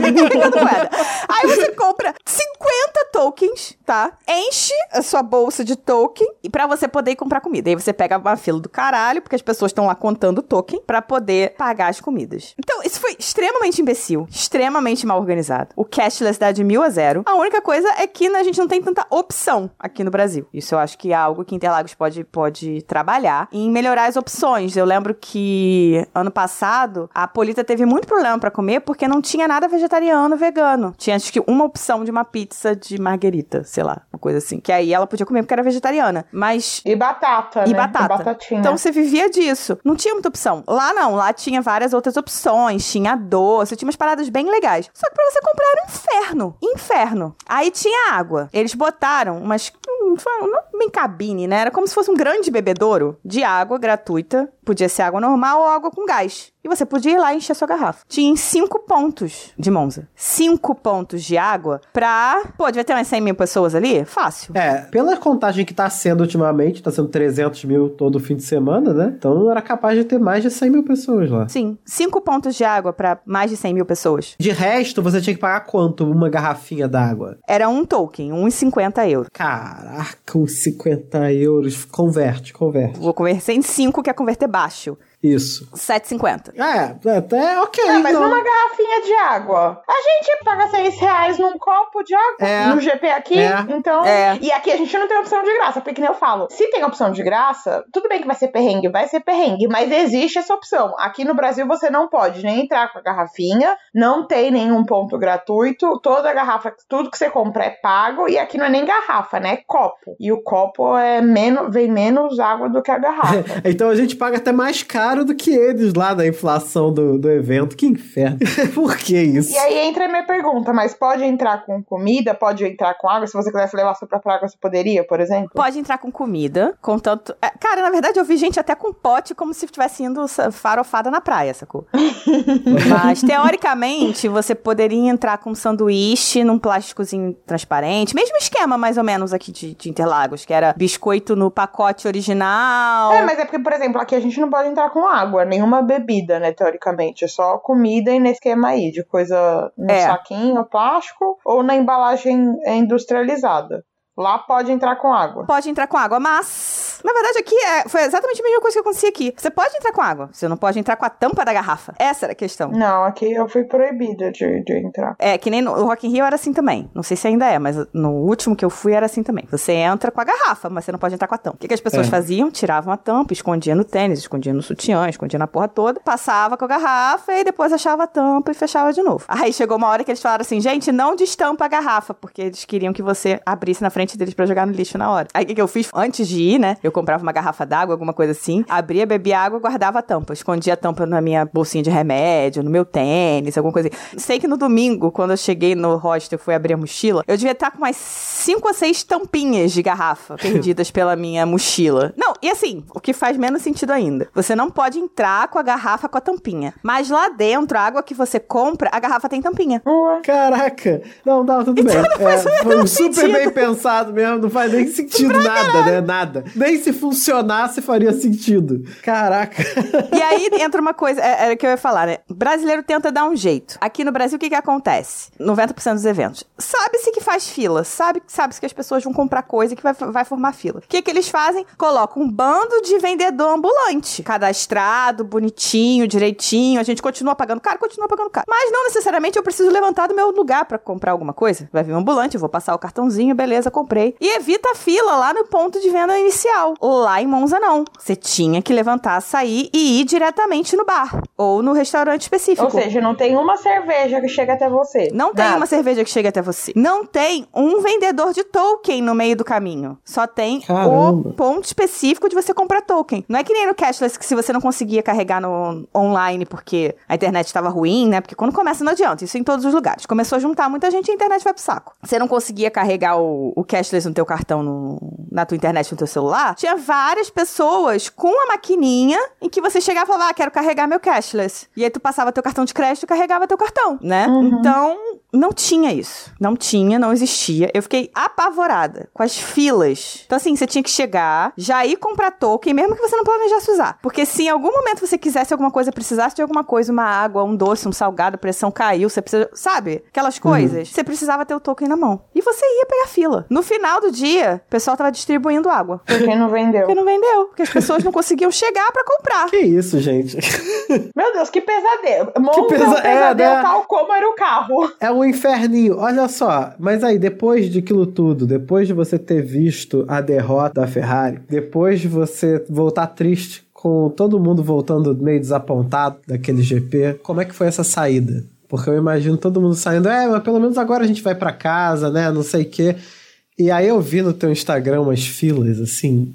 Pegando moeda. Aí você compra 50 tokens, tá? Enche a sua bolsa de token e para você poder ir comprar comida. Aí você pega uma fila do caralho, porque as pessoas estão lá contando token pra poder pagar as comidas. Então, isso foi extremamente imbecil, extremamente mal organizado. O cashless dá de mil a zero. A única coisa é que a gente não tem tanta opção aqui no Brasil. Isso eu acho que é algo que Interlagos pode, pode trabalhar em melhorar as opções. Eu lembro que ano passado a Polita teve muito problema para comer porque não tinha nada vegetariano, vegano. Tinha acho que uma opção de uma pizza de marguerita, sei lá, uma coisa assim. Que aí ela podia comer porque era vegetariana. Mas E batata, e né? batata. batatinha. Então você vivia disso. Não tinha muita opção. Lá não, lá tinha várias outras opções. Tinha doce, tinha umas paradas bem legais. Só que pra você comprar era um inferno. Inferno. Aí tinha água. Eles botaram umas. hum, Não bem cabine, né? Era como se fosse um grande bebedouro de água gratuita. Podia ser água normal ou água com gás. E você podia ir lá e encher sua garrafa. Tinha cinco pontos de Monza. Cinco pontos de água pra. Pô, devia ter umas 100 mil pessoas ali? Fácil. É, pela contagem que tá sendo ultimamente, tá sendo 300 mil todo fim de semana, né? Então era capaz de ter mais de 100 mil pessoas lá. Sim, cinco pontos de água pra mais de 100 mil pessoas. De resto, você tinha que pagar quanto uma garrafinha d'água? Era um token, 1,50 euros. Caraca, uns 50 euros. Converte, converte. Vou converter em 5, que é converter baixo. Isso. 7,50. É, até ok. Ah, mas não. numa garrafinha de água. A gente paga 6 reais num copo de água É. no GP aqui. É. Então. É. E aqui a gente não tem opção de graça. Porque, nem eu falo, se tem opção de graça, tudo bem que vai ser perrengue, vai ser perrengue. Mas existe essa opção. Aqui no Brasil você não pode nem entrar com a garrafinha, não tem nenhum ponto gratuito. Toda a garrafa, tudo que você compra é pago. E aqui não é nem garrafa, né? É copo. E o copo é menos, vem menos água do que a garrafa. Então a gente paga até mais caro do que eles lá da inflação do, do evento. Que inferno. Por que isso? E aí entra a minha pergunta, mas pode entrar com comida, pode entrar com água? Se você quisesse levar sua própria água, você poderia, por exemplo? Pode entrar com comida, contanto. é, Cara, na verdade, eu vi gente até com pote como se estivesse indo farofada na praia, sacou? Mas, teoricamente, você poderia entrar com um sanduíche num plásticozinho transparente. Mesmo esquema, mais ou menos, aqui de, de Interlagos, que era biscoito no pacote original. É, mas é porque, por exemplo, aqui a gente não pode entrar com água, nenhuma bebida, né, teoricamente. É só comida e nesse esquema aí, de coisa no É. saquinho, plástico, ou na embalagem é, industrializada. Lá pode entrar com água. Pode entrar com água, mas. Na verdade, aqui é, foi exatamente a mesma coisa que acontecia aqui. Você pode entrar com água, você não pode entrar com a tampa da garrafa. Essa era a questão. Não, aqui eu fui proibida de, de entrar. É, que nem no o Rock in Rio era assim também. Não sei se ainda é, mas no último que eu fui era assim também. Você entra com a garrafa, mas você não pode entrar com a tampa. O que, que as pessoas É. faziam? Tiravam a tampa, escondia no tênis, escondia no sutiã, escondia na porra toda, passava com a garrafa e depois achava a tampa e fechava de novo. Aí chegou uma hora que eles falaram assim, gente, não destampa a garrafa, porque eles queriam que você abrisse na frente deles pra jogar no lixo na hora. Aí o que, que eu fiz? Antes de ir, né? Eu comprava uma garrafa d'água, alguma coisa assim, abria, bebia água, guardava a tampa. Escondia a tampa na minha bolsinha de remédio, no meu tênis, alguma coisa assim. Sei que no domingo, quando eu cheguei no hostel e fui abrir a mochila, eu devia estar com umas cinco ou seis tampinhas de garrafa perdidas pela minha mochila. Não, e assim, o que faz menos sentido ainda. Você não pode entrar com a garrafa com a tampinha. Mas lá dentro, a água que você compra, a garrafa tem tampinha. Caraca! Não, não, tudo bem. É, foi super sentido. bem pensado mesmo, não faz nem sentido nada, né? Nada. Nem se funcionasse faria sentido. Caraca. E aí entra uma coisa, é- era o que eu ia falar, né? Brasileiro tenta dar um jeito. Aqui no Brasil, o que que acontece? 90% dos eventos. Sabe-se que faz fila, sabe, sabe-se que as pessoas vão comprar coisa que vai, vai formar fila. O que que eles fazem? Colocam um bando de vendedor ambulante. Cadastrado, bonitinho, direitinho. A gente continua pagando caro, continua pagando caro. Mas não necessariamente eu preciso levantar do meu lugar pra comprar alguma coisa. Vai vir um ambulante, eu vou passar o cartãozinho, beleza, comprei. E evita a fila lá no ponto de venda inicial. Lá em Monza, não. Você tinha que levantar, sair e ir diretamente no bar. Ou no restaurante específico. Ou seja, não tem uma cerveja que chega até você. Não tem Nada. uma cerveja que chegue até você. Não tem um vendedor de token no meio do caminho. Só tem Caramba. o ponto específico de você comprar token. Não é que nem no cashless que se você não conseguia carregar no online porque a internet estava ruim, né? Porque quando começa não adianta. Isso em todos os lugares. Começou a juntar muita gente e a internet vai pro saco. Você não conseguia carregar o, o cashless no teu cartão no- na tua internet no teu celular. Tinha várias pessoas com a maquininha em que você chegava e falava, ah, quero carregar meu cashless. E aí tu passava teu cartão de crédito e carregava teu cartão, né? Então, não tinha isso. Não tinha, não existia. Eu fiquei apavorada com as filas. Então, assim, você tinha que chegar, já ir comprar token, mesmo que você não planejasse usar. Porque se em algum momento você quisesse alguma coisa, precisasse de alguma coisa, uma água, um doce, um salgado, a pressão caiu, você precisa. Sabe? Aquelas coisas. Você precisava ter o token na mão. E você ia pegar fila. No final do dia, o pessoal tava distribuindo água. Porque não vendeu. Porque não vendeu. Porque as pessoas não conseguiam chegar pra comprar. Que isso, gente? Meu Deus, que pesadelo. Monza pesa- é um pesadelo é, né? tal como era o carro. É um inferninho. Olha só, mas aí, depois de aquilo tudo, depois de você ter visto a derrota da Ferrari, depois de você voltar triste com todo mundo voltando meio desapontado daquele GP, como é que foi essa saída? Porque eu imagino todo mundo saindo, é, mas pelo menos agora a gente vai pra casa, né? Não sei o quê. E aí eu vi no teu Instagram umas filas, assim,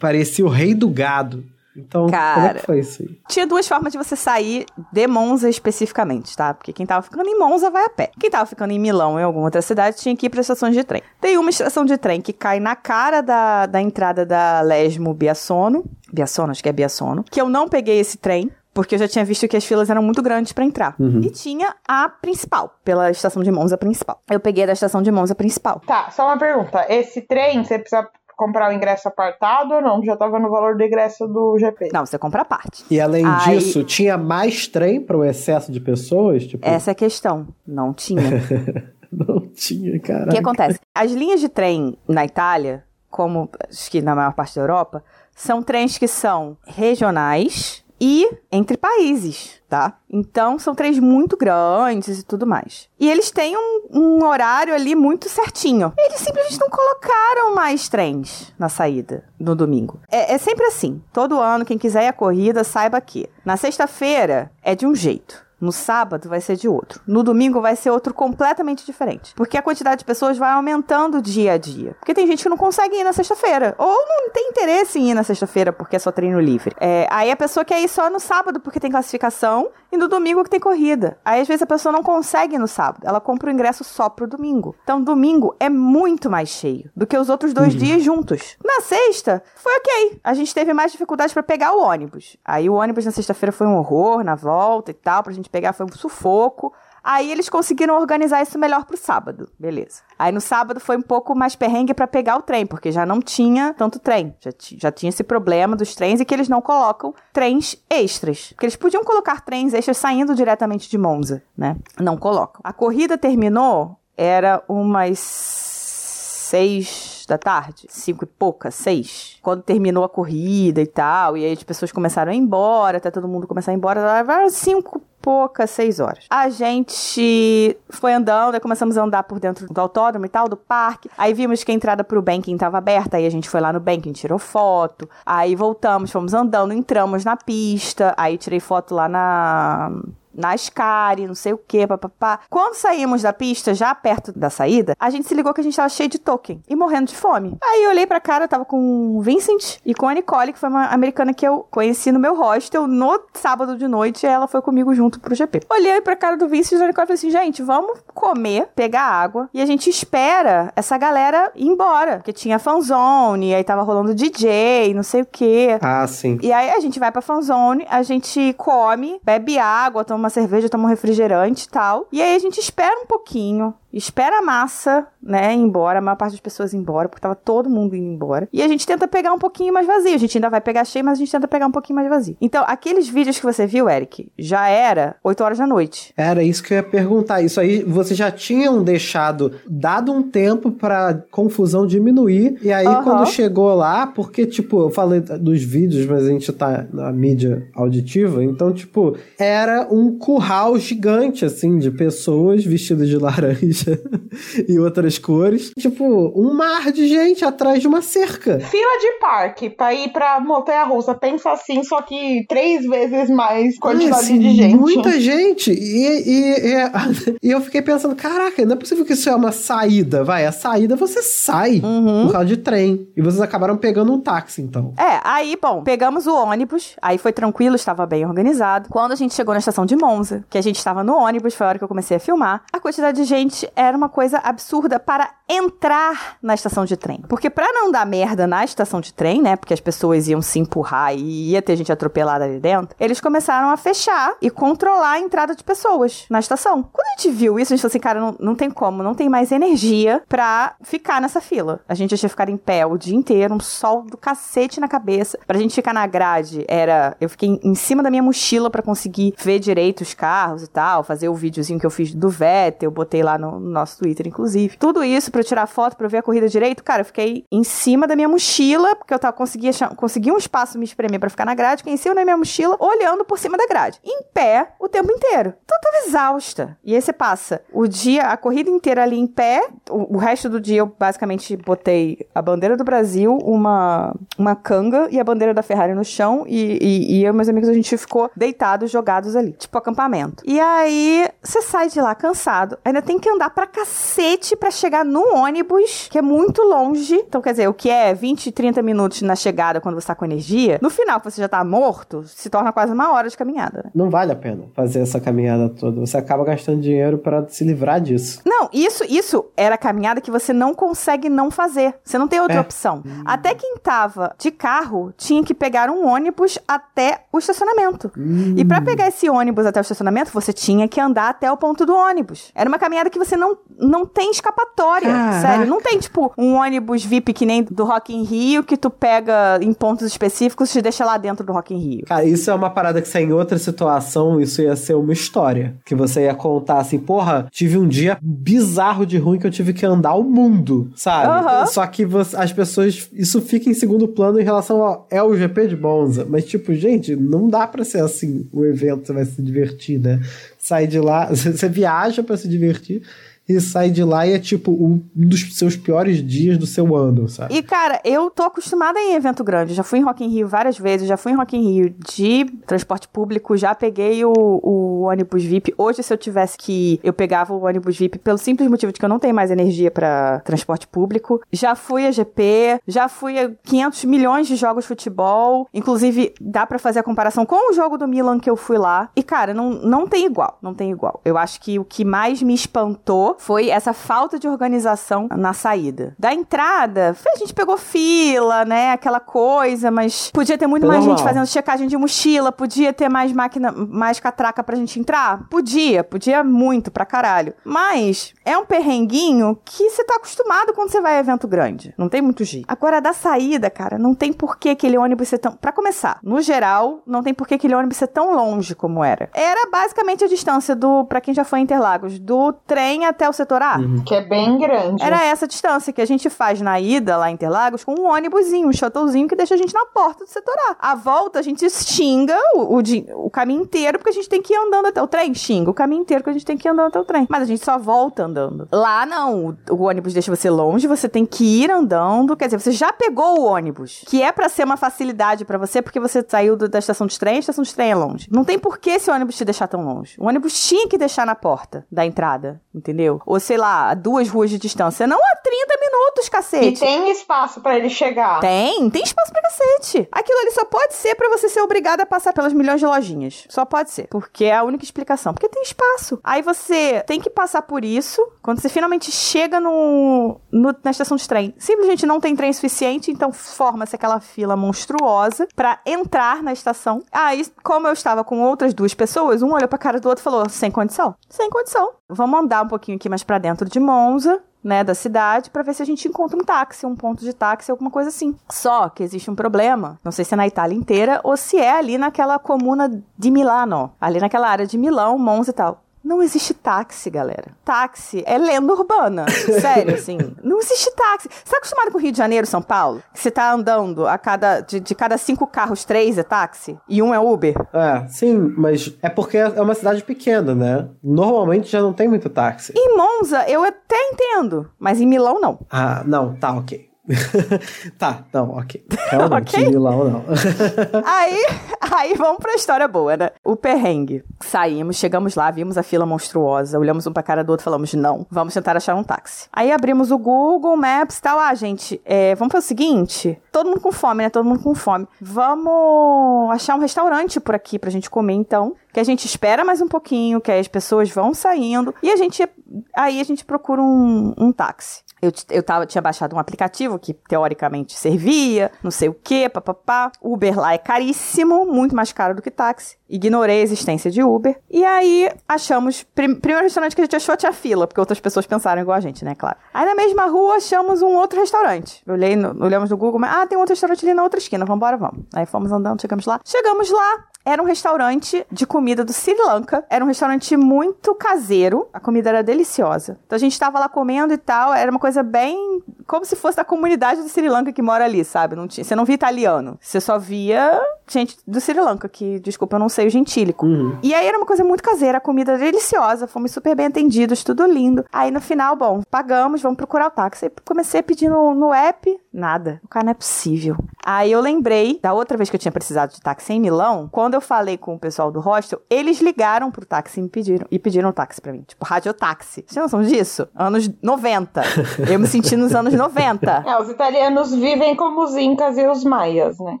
parecia o rei do gado. Então, como é Cara. que foi isso aí? Tinha duas formas de você sair de Monza especificamente, tá? Porque quem tava ficando em Monza vai a pé. Quem tava ficando em Milão ou em alguma outra cidade tinha que ir para estações de trem. Tem uma estação de trem que cai na cara da, da entrada da Lesmo Biassono. Biassono, acho que é Biassono. Que eu não peguei esse trem. Porque eu já tinha visto que as filas eram muito grandes pra entrar. E tinha a principal, pela estação de Monza principal. Eu peguei a da estação de Monza principal. Tá, só uma pergunta. Esse trem, você precisa comprar o ingresso apartado ou não? Já tava no valor do ingresso do GP. Não, você compra a parte. E além Aí- disso, tinha mais trem para o excesso de pessoas? Tipo, Essa é a questão. Não tinha. não tinha, cara. O que acontece? As linhas de trem na Itália, como acho que na maior parte da Europa, são trens que são regionais e entre países, tá? Então são trens muito grandes e tudo mais. E eles têm um, um horário ali muito certinho. Eles simplesmente não colocaram mais trens na saída no domingo. É, é sempre assim. Todo ano, quem quiser ir à corrida, saiba que na sexta-feira é de um jeito. No sábado vai ser de outro. No domingo vai ser outro completamente diferente. Porque a quantidade de pessoas vai aumentando dia a dia. Porque tem gente que não consegue ir na sexta-feira. Ou não tem interesse em ir na sexta-feira porque é só treino livre. É, aí a pessoa quer ir só no sábado porque tem classificação e no domingo que tem corrida. Aí às vezes a pessoa não consegue no sábado. Ela compra o ingresso só pro domingo. Então domingo é muito mais cheio do que os outros dois dias juntos. Na sexta, foi ok. A gente teve mais dificuldade pra pegar o ônibus. Aí o ônibus na sexta-feira foi um horror na volta e tal, pra gente pegar foi um sufoco. Aí eles conseguiram organizar isso melhor pro sábado. Beleza. Aí no sábado foi um pouco mais perrengue pra pegar o trem, porque já não tinha tanto trem. Já, já tinha esse problema dos trens e que eles não colocam trens extras. Porque eles podiam colocar trens extras saindo diretamente de Monza, né? Não colocam. A corrida terminou, era umas seis da tarde, cinco e pouca, seis. Quando terminou a corrida e tal, e aí as pessoas começaram a ir embora, até todo mundo começar a ir embora, cinco e pouca, seis horas. A gente foi andando, aí começamos a andar por dentro do autódromo e tal, do parque. Aí vimos que a entrada pro banking tava aberta, aí a gente foi lá no banking, tirou foto. Aí voltamos, fomos andando, entramos na pista, aí tirei foto lá na na Ascari, não sei o que, papapá. Quando saímos da pista, já perto da saída, a gente se ligou que a gente tava cheio de token e morrendo de fome. Aí eu olhei pra cara, eu tava com o Vincent e com a Nicole, que foi uma americana que eu conheci no meu hostel no sábado de noite, e ela foi comigo junto pro GP. Olhei pra cara do Vincent e da Nicole falei assim, gente, vamos comer, pegar água, e a gente espera essa galera ir embora, porque tinha fanzone, aí tava rolando DJ, não sei o que. Ah, sim. E aí a gente vai pra fanzone, a gente come, bebe água, toma uma cerveja, toma um refrigerante e tal. E aí a gente espera um pouquinho, espera a massa, né, ir embora, a maior parte das pessoas ir embora, porque tava todo mundo indo embora. E a gente tenta pegar um pouquinho mais vazio. A gente ainda vai pegar cheio, mas a gente tenta pegar um pouquinho mais vazio. Então, aqueles vídeos que você viu, Eric, já era 8 horas da noite. Era isso que eu ia perguntar. Isso aí, vocês já tinham deixado, dado um tempo pra confusão diminuir. E aí, Aham. quando chegou lá, porque, tipo, eu falei dos vídeos, mas a gente tá na mídia auditiva, então, tipo, era um curral gigante, assim, de pessoas vestidas de laranja e outras cores. Tipo, um mar de gente atrás de uma cerca. Fila de parque pra ir pra montanha russa. Pensa assim, só que três vezes mais quantidade assim, de gente. Muita gente. E, e, e, e eu fiquei pensando, caraca, não é possível que isso é uma saída, vai. A saída você sai Uhum. por causa de trem. E vocês acabaram pegando um táxi, então. É, aí, bom, pegamos o ônibus, aí foi tranquilo, estava bem organizado. Quando a gente chegou na estação de Monza, que a gente estava no ônibus, foi a hora que eu comecei a filmar, a quantidade de gente era uma coisa absurda para entrar na estação de trem. Porque pra não dar merda na estação de trem, né, porque as pessoas iam se empurrar e ia ter gente atropelada ali dentro, eles começaram a fechar e controlar a entrada de pessoas na estação. Quando a gente viu isso, a gente falou assim, cara, não, não tem como, não tem mais energia pra ficar nessa fila. A gente tinha ficado em pé o dia inteiro, um sol do cacete na cabeça. Pra gente ficar na grade, era. Eu fiquei em cima da minha mochila pra conseguir ver direito os carros e tal, fazer o videozinho que eu fiz do Vettel, eu botei lá no, no nosso Twitter, inclusive. Tudo isso eu tirar foto, eu ver a corrida direito. Cara, eu fiquei em cima da minha mochila, porque eu tava, conseguia, consegui um espaço me espremer pra ficar na grade, fiquei em cima da minha mochila, olhando por cima da grade. Em pé, o tempo inteiro. Então eu tava exausta. E aí você passa o dia, a corrida inteira ali em pé, o, o resto do dia eu basicamente botei a bandeira do Brasil, uma, uma canga e a bandeira da Ferrari no chão, e, e, e eu e meus amigos a gente ficou deitados, jogados ali, tipo acampamento. E aí você sai de lá cansado, ainda tem que andar pra cacete pra chegar no ônibus, que é muito longe. Então, quer dizer, o que é 20, 30 minutos na chegada quando você tá com energia, no final que você já tá morto, se torna quase uma hora de caminhada. Né? Não vale a pena fazer essa caminhada toda. Você acaba gastando dinheiro para se livrar disso. Não, isso, isso era caminhada que você não consegue não fazer. Você não tem outra é. opção. Hum. Até quem tava de carro tinha que pegar um ônibus até o estacionamento. Hum. E para pegar esse ônibus até o estacionamento, você tinha que andar até o ponto do ônibus. Era uma caminhada que você não, não tem escapatória. Caraca. Sério, não tem tipo um ônibus VIP que nem do Rock in Rio que tu pega em pontos específicos e te deixa lá dentro do Rock in Rio. Cara, isso é uma parada que se em outra situação, isso ia ser uma história. Que você ia contar assim, porra, tive um dia bizarro de ruim que eu tive que andar o mundo, sabe? Uhum. Só que você, as pessoas, isso fica em segundo plano em relação ao LGP de Monza. Mas, tipo, gente, não dá pra ser assim o evento, você vai se divertir, né? Sai de lá, você viaja para se divertir e sai de lá e é tipo um dos seus piores dias do seu ano, sabe? E cara, eu tô acostumada em evento grande. Já fui em Rock in Rio várias vezes, já fui em Rock in Rio de transporte público, já peguei o, o ônibus VIP. Hoje, se eu tivesse que eu pegava o ônibus VIP pelo simples motivo de que eu não tenho mais energia para transporte público. Já fui a GP, já fui a 500 milhões de jogos de futebol. Inclusive, dá para fazer a comparação com o jogo do Milan que eu fui lá. E cara, não, não tem igual, não tem igual. Eu acho que o que mais me espantou foi essa falta de organização na saída. Da entrada, a gente pegou fila, né? Aquela coisa, mas podia ter muito mais gente fazendo checagem de mochila, podia ter mais máquina, mais catraca pra gente entrar? Podia, podia muito pra caralho. Mas é um perrenguinho que você tá acostumado quando você vai a evento grande. Não tem muito jeito. Agora, da saída, cara, não tem por que aquele ônibus ser tão. Pra começar, no geral, não tem por que aquele ônibus ser tão longe como era. Era basicamente a distância do, pra quem já foi em Interlagos, do trem até o setor A. Uhum. Que é bem grande. Era essa distância que a gente faz na ida lá em Interlagos com um ônibusinho, um shuttlezinho que deixa a gente na porta do setor A. A volta a gente xinga o, o, o caminho inteiro porque a gente tem que ir andando até o trem. Xinga o caminho inteiro que a gente tem que ir andando até o trem. Mas a gente só volta andando. Lá não, o, o ônibus deixa você longe, você tem que ir andando. Quer dizer, você já pegou o ônibus, que é para ser uma facilidade para você porque você saiu do, da estação de trem, a estação de trem é longe. Não tem por que esse ônibus te deixar tão longe. O ônibus tinha que deixar na porta da entrada, entendeu? Ou sei lá, duas ruas de distância. Não há 30 minutos, cacete. E tem espaço para ele chegar. Tem, tem espaço pra cacete. Aquilo ali só pode ser para você ser obrigado a passar pelas milhões de lojinhas. Só pode ser. Porque é a única explicação. Porque tem espaço. Aí você tem que passar por isso. Quando você finalmente chega no, no na estação de trem, simplesmente não tem trem suficiente, então forma-se aquela fila monstruosa para entrar na estação. Aí, como eu estava com outras duas pessoas, um olhou pra cara do outro e falou: sem condição. Sem condição. Vamos andar um pouquinho aqui mais para dentro de Monza, né, da cidade, para ver se a gente encontra um táxi, um ponto de táxi, alguma coisa assim. Só que existe um problema, não sei se é na Itália inteira ou se é ali naquela comuna de Milano, ali naquela área de Milão, Monza e tal. Não existe táxi, galera. Táxi é lenda urbana. Sério, assim. Não existe táxi. Você tá acostumado com Rio de Janeiro, São Paulo? Que você tá andando a cada. De, de, cada cinco carros, três é táxi? E um é Uber? É, sim, mas é porque é uma cidade pequena, né? Normalmente já não tem muito táxi. Em Monza, eu até entendo. Mas em Milão, não. Ah, não, tá, ok. tá, não, ok. Realmente, okay? Milão não. aí, aí vamos pra história boa, né? O perrengue. Saímos, chegamos lá, vimos a fila monstruosa, olhamos um pra cara do outro e falamos, não, vamos tentar achar um táxi. Aí abrimos o Google Maps e tal. Ah, gente, é, vamos fazer o seguinte: todo mundo com fome, né? Todo mundo com fome. Vamos achar um restaurante por aqui pra gente comer, então. Que a gente espera mais um pouquinho, que as pessoas vão saindo. E a gente. Aí a gente procura um, um táxi. Eu, eu tava, tinha baixado um aplicativo que teoricamente servia, não sei o que, papapá. Uber lá é caríssimo, muito mais caro do que táxi. Ignorei a existência de Uber. E aí achamos. Prim, primeiro restaurante que a gente achou tinha fila, porque outras pessoas pensaram igual a gente, né? Claro. Aí na mesma rua achamos um outro restaurante. Olhei no, olhamos no Google, mas ah, tem um outro restaurante ali na outra esquina, vambora, vamos. Aí fomos andando, chegamos lá. Chegamos lá, Era um restaurante de comida do Sri Lanka. Era um restaurante muito caseiro. A comida era deliciosa. Então a gente tava lá comendo e tal. Era uma coisa bem. Como se fosse da comunidade do Sri Lanka que mora ali, sabe? Não tinha, você não via italiano. Você só via gente do Sri Lanka, que, desculpa, eu não sei o gentílico. E aí era uma coisa muito caseira, a comida deliciosa, fomos super bem atendidos, tudo lindo. Aí no final, bom, pagamos, vamos procurar o táxi. Aí comecei a pedir no, no app, nada. O cara não é possível. Aí eu lembrei da outra vez que eu tinha precisado de táxi em Milão, quando eu falei com o pessoal do hostel, eles ligaram pro táxi e me pediram, e pediram um táxi pra mim. Tipo, radiotáxi. Vocês têm noção disso? Anos 90. Eu me senti nos anos 90. É, os italianos vivem como os incas e os maias, né?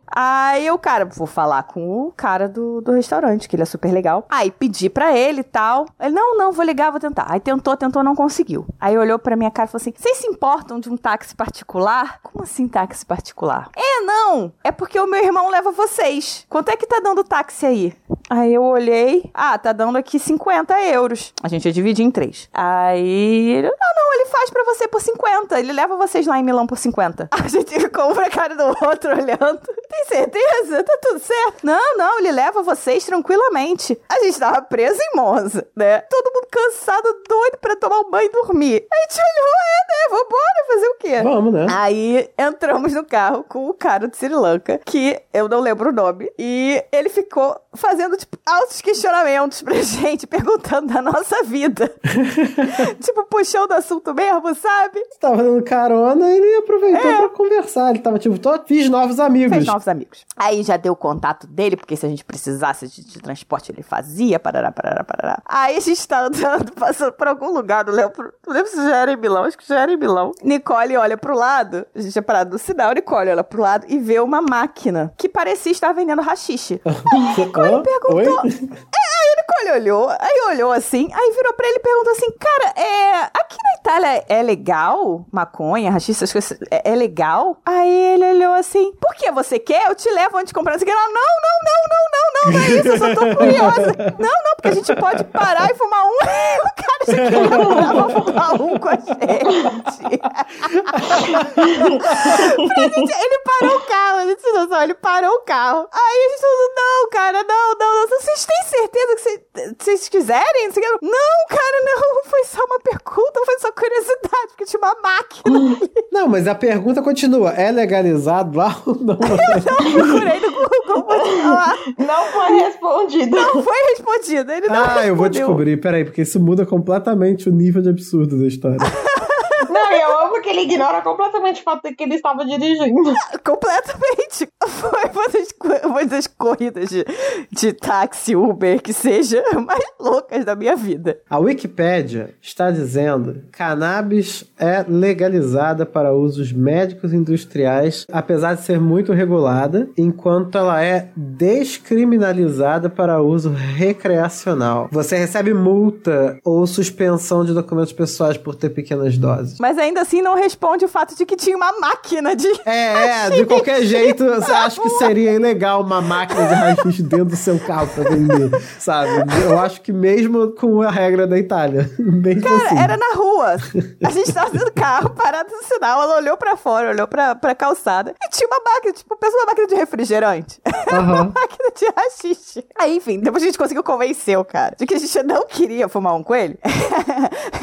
Aí o cara, vou falar com o cara do, do restaurante, que ele é super legal. Aí pedi pra ele e tal. Ele, não, não, vou ligar, vou tentar. Aí tentou, tentou, não conseguiu. Aí olhou pra minha cara e falou assim: vocês se importam de um táxi particular? Como assim táxi particular? É, não. É porque o meu irmão leva vocês. Quanto é que tá dando o táxi aí? Aí eu olhei. Ah, tá dando aqui 50 euros. A gente ia dividir em três. Aí ele, não, não, ele faz pra você por 50. Ele leva vocês lá em Milão por 50. A gente ficou um pra cara do outro olhando. Tem certeza? Tá tudo certo? Não, não, ele leva vocês tranquilamente. A gente tava preso em Monza, né? Todo mundo cansado, doido pra tomar um banho e dormir. A gente olhou, é, né? Vambora fazer o quê? Vamos, né? Aí entramos no carro com o cara do Sri Lanka, que eu não lembro o nome, e ele ficou fazendo, tipo, altos questionamentos pra gente, perguntando da nossa vida. tipo, puxando o assunto mesmo, sabe? Você tava dando carona e ele aproveitou pra conversar. Ele tava tipo, tô, fiz novos amigos. É. Fez novos amigos. Aí já deu o contato dele, porque se a gente precisasse de, de transporte, ele fazia, parará, parará, parará. Aí a gente tá andando, passando por algum lugar, não lembro, não lembro se já era em Milão, acho que já era em Milão. Nicole olha pro lado, a gente é parado no sinal, Nicole olha pro lado e vê uma máquina que parecia estar vendendo rachixe. Nicole perguntou. É, aí a Nicole olhou, aí olhou assim, aí virou pra ele e perguntou assim: Cara, é. Aqui na Itália é legal maconha, rachixe, essas coisas? É, é legal? Aí ele olhou assim: Por que você quer? Eu te levo onde comprar. Você quer? Ela, não, não, não, não, não, não, não é isso, eu só tô curiosa. Não, não, porque a gente pode parar e fumar um. o cara já queria levar fumar um com a gente. ele parou o carro, a gente não noção, ele parou o carro. Aí a gente falou, não, cara, não, não, não. Vocês têm certeza que cê- vocês quiserem? Não, cara, não. Foi só uma pergunta, foi só curiosidade, porque tinha uma máquina. Não, mas a pergunta continua. É legalizado lá ou não? Eu procurei no Google, vou te falar. Não foi respondido. Não foi respondido. Ele não ah, eu vou respondeu. descobrir. Peraí, porque isso muda completamente o nível de absurdo da história. Não, eu amo que ele ignora completamente o fato de que ele estava dirigindo. Completamente. Foi uma das, uma das corridas de, de táxi, Uber, que seja, mais loucas da minha vida. A Wikipédia está dizendo cannabis é legalizada para usos médicos e industriais, apesar de ser muito regulada, enquanto ela é descriminalizada para uso recreacional. Você recebe multa ou suspensão de documentos pessoais por ter pequenas doses. Mas ainda assim não responde o fato de que tinha uma máquina de. É, é, de qualquer jeito, você acha que seria ilegal uma máquina de raio-x dentro do seu carro pra vender, sabe? Eu acho que mesmo com a regra da Itália, mesmo Cara, assim. era na rua. A gente tava no carro, parado no sinal, ela olhou pra fora, olhou pra, pra calçada e tinha uma máquina, tipo, pensa uma máquina de refrigerante. Era uma máquina de rachixe. Aí, enfim, depois a gente conseguiu convencer o cara de que a gente não queria fumar um coelho.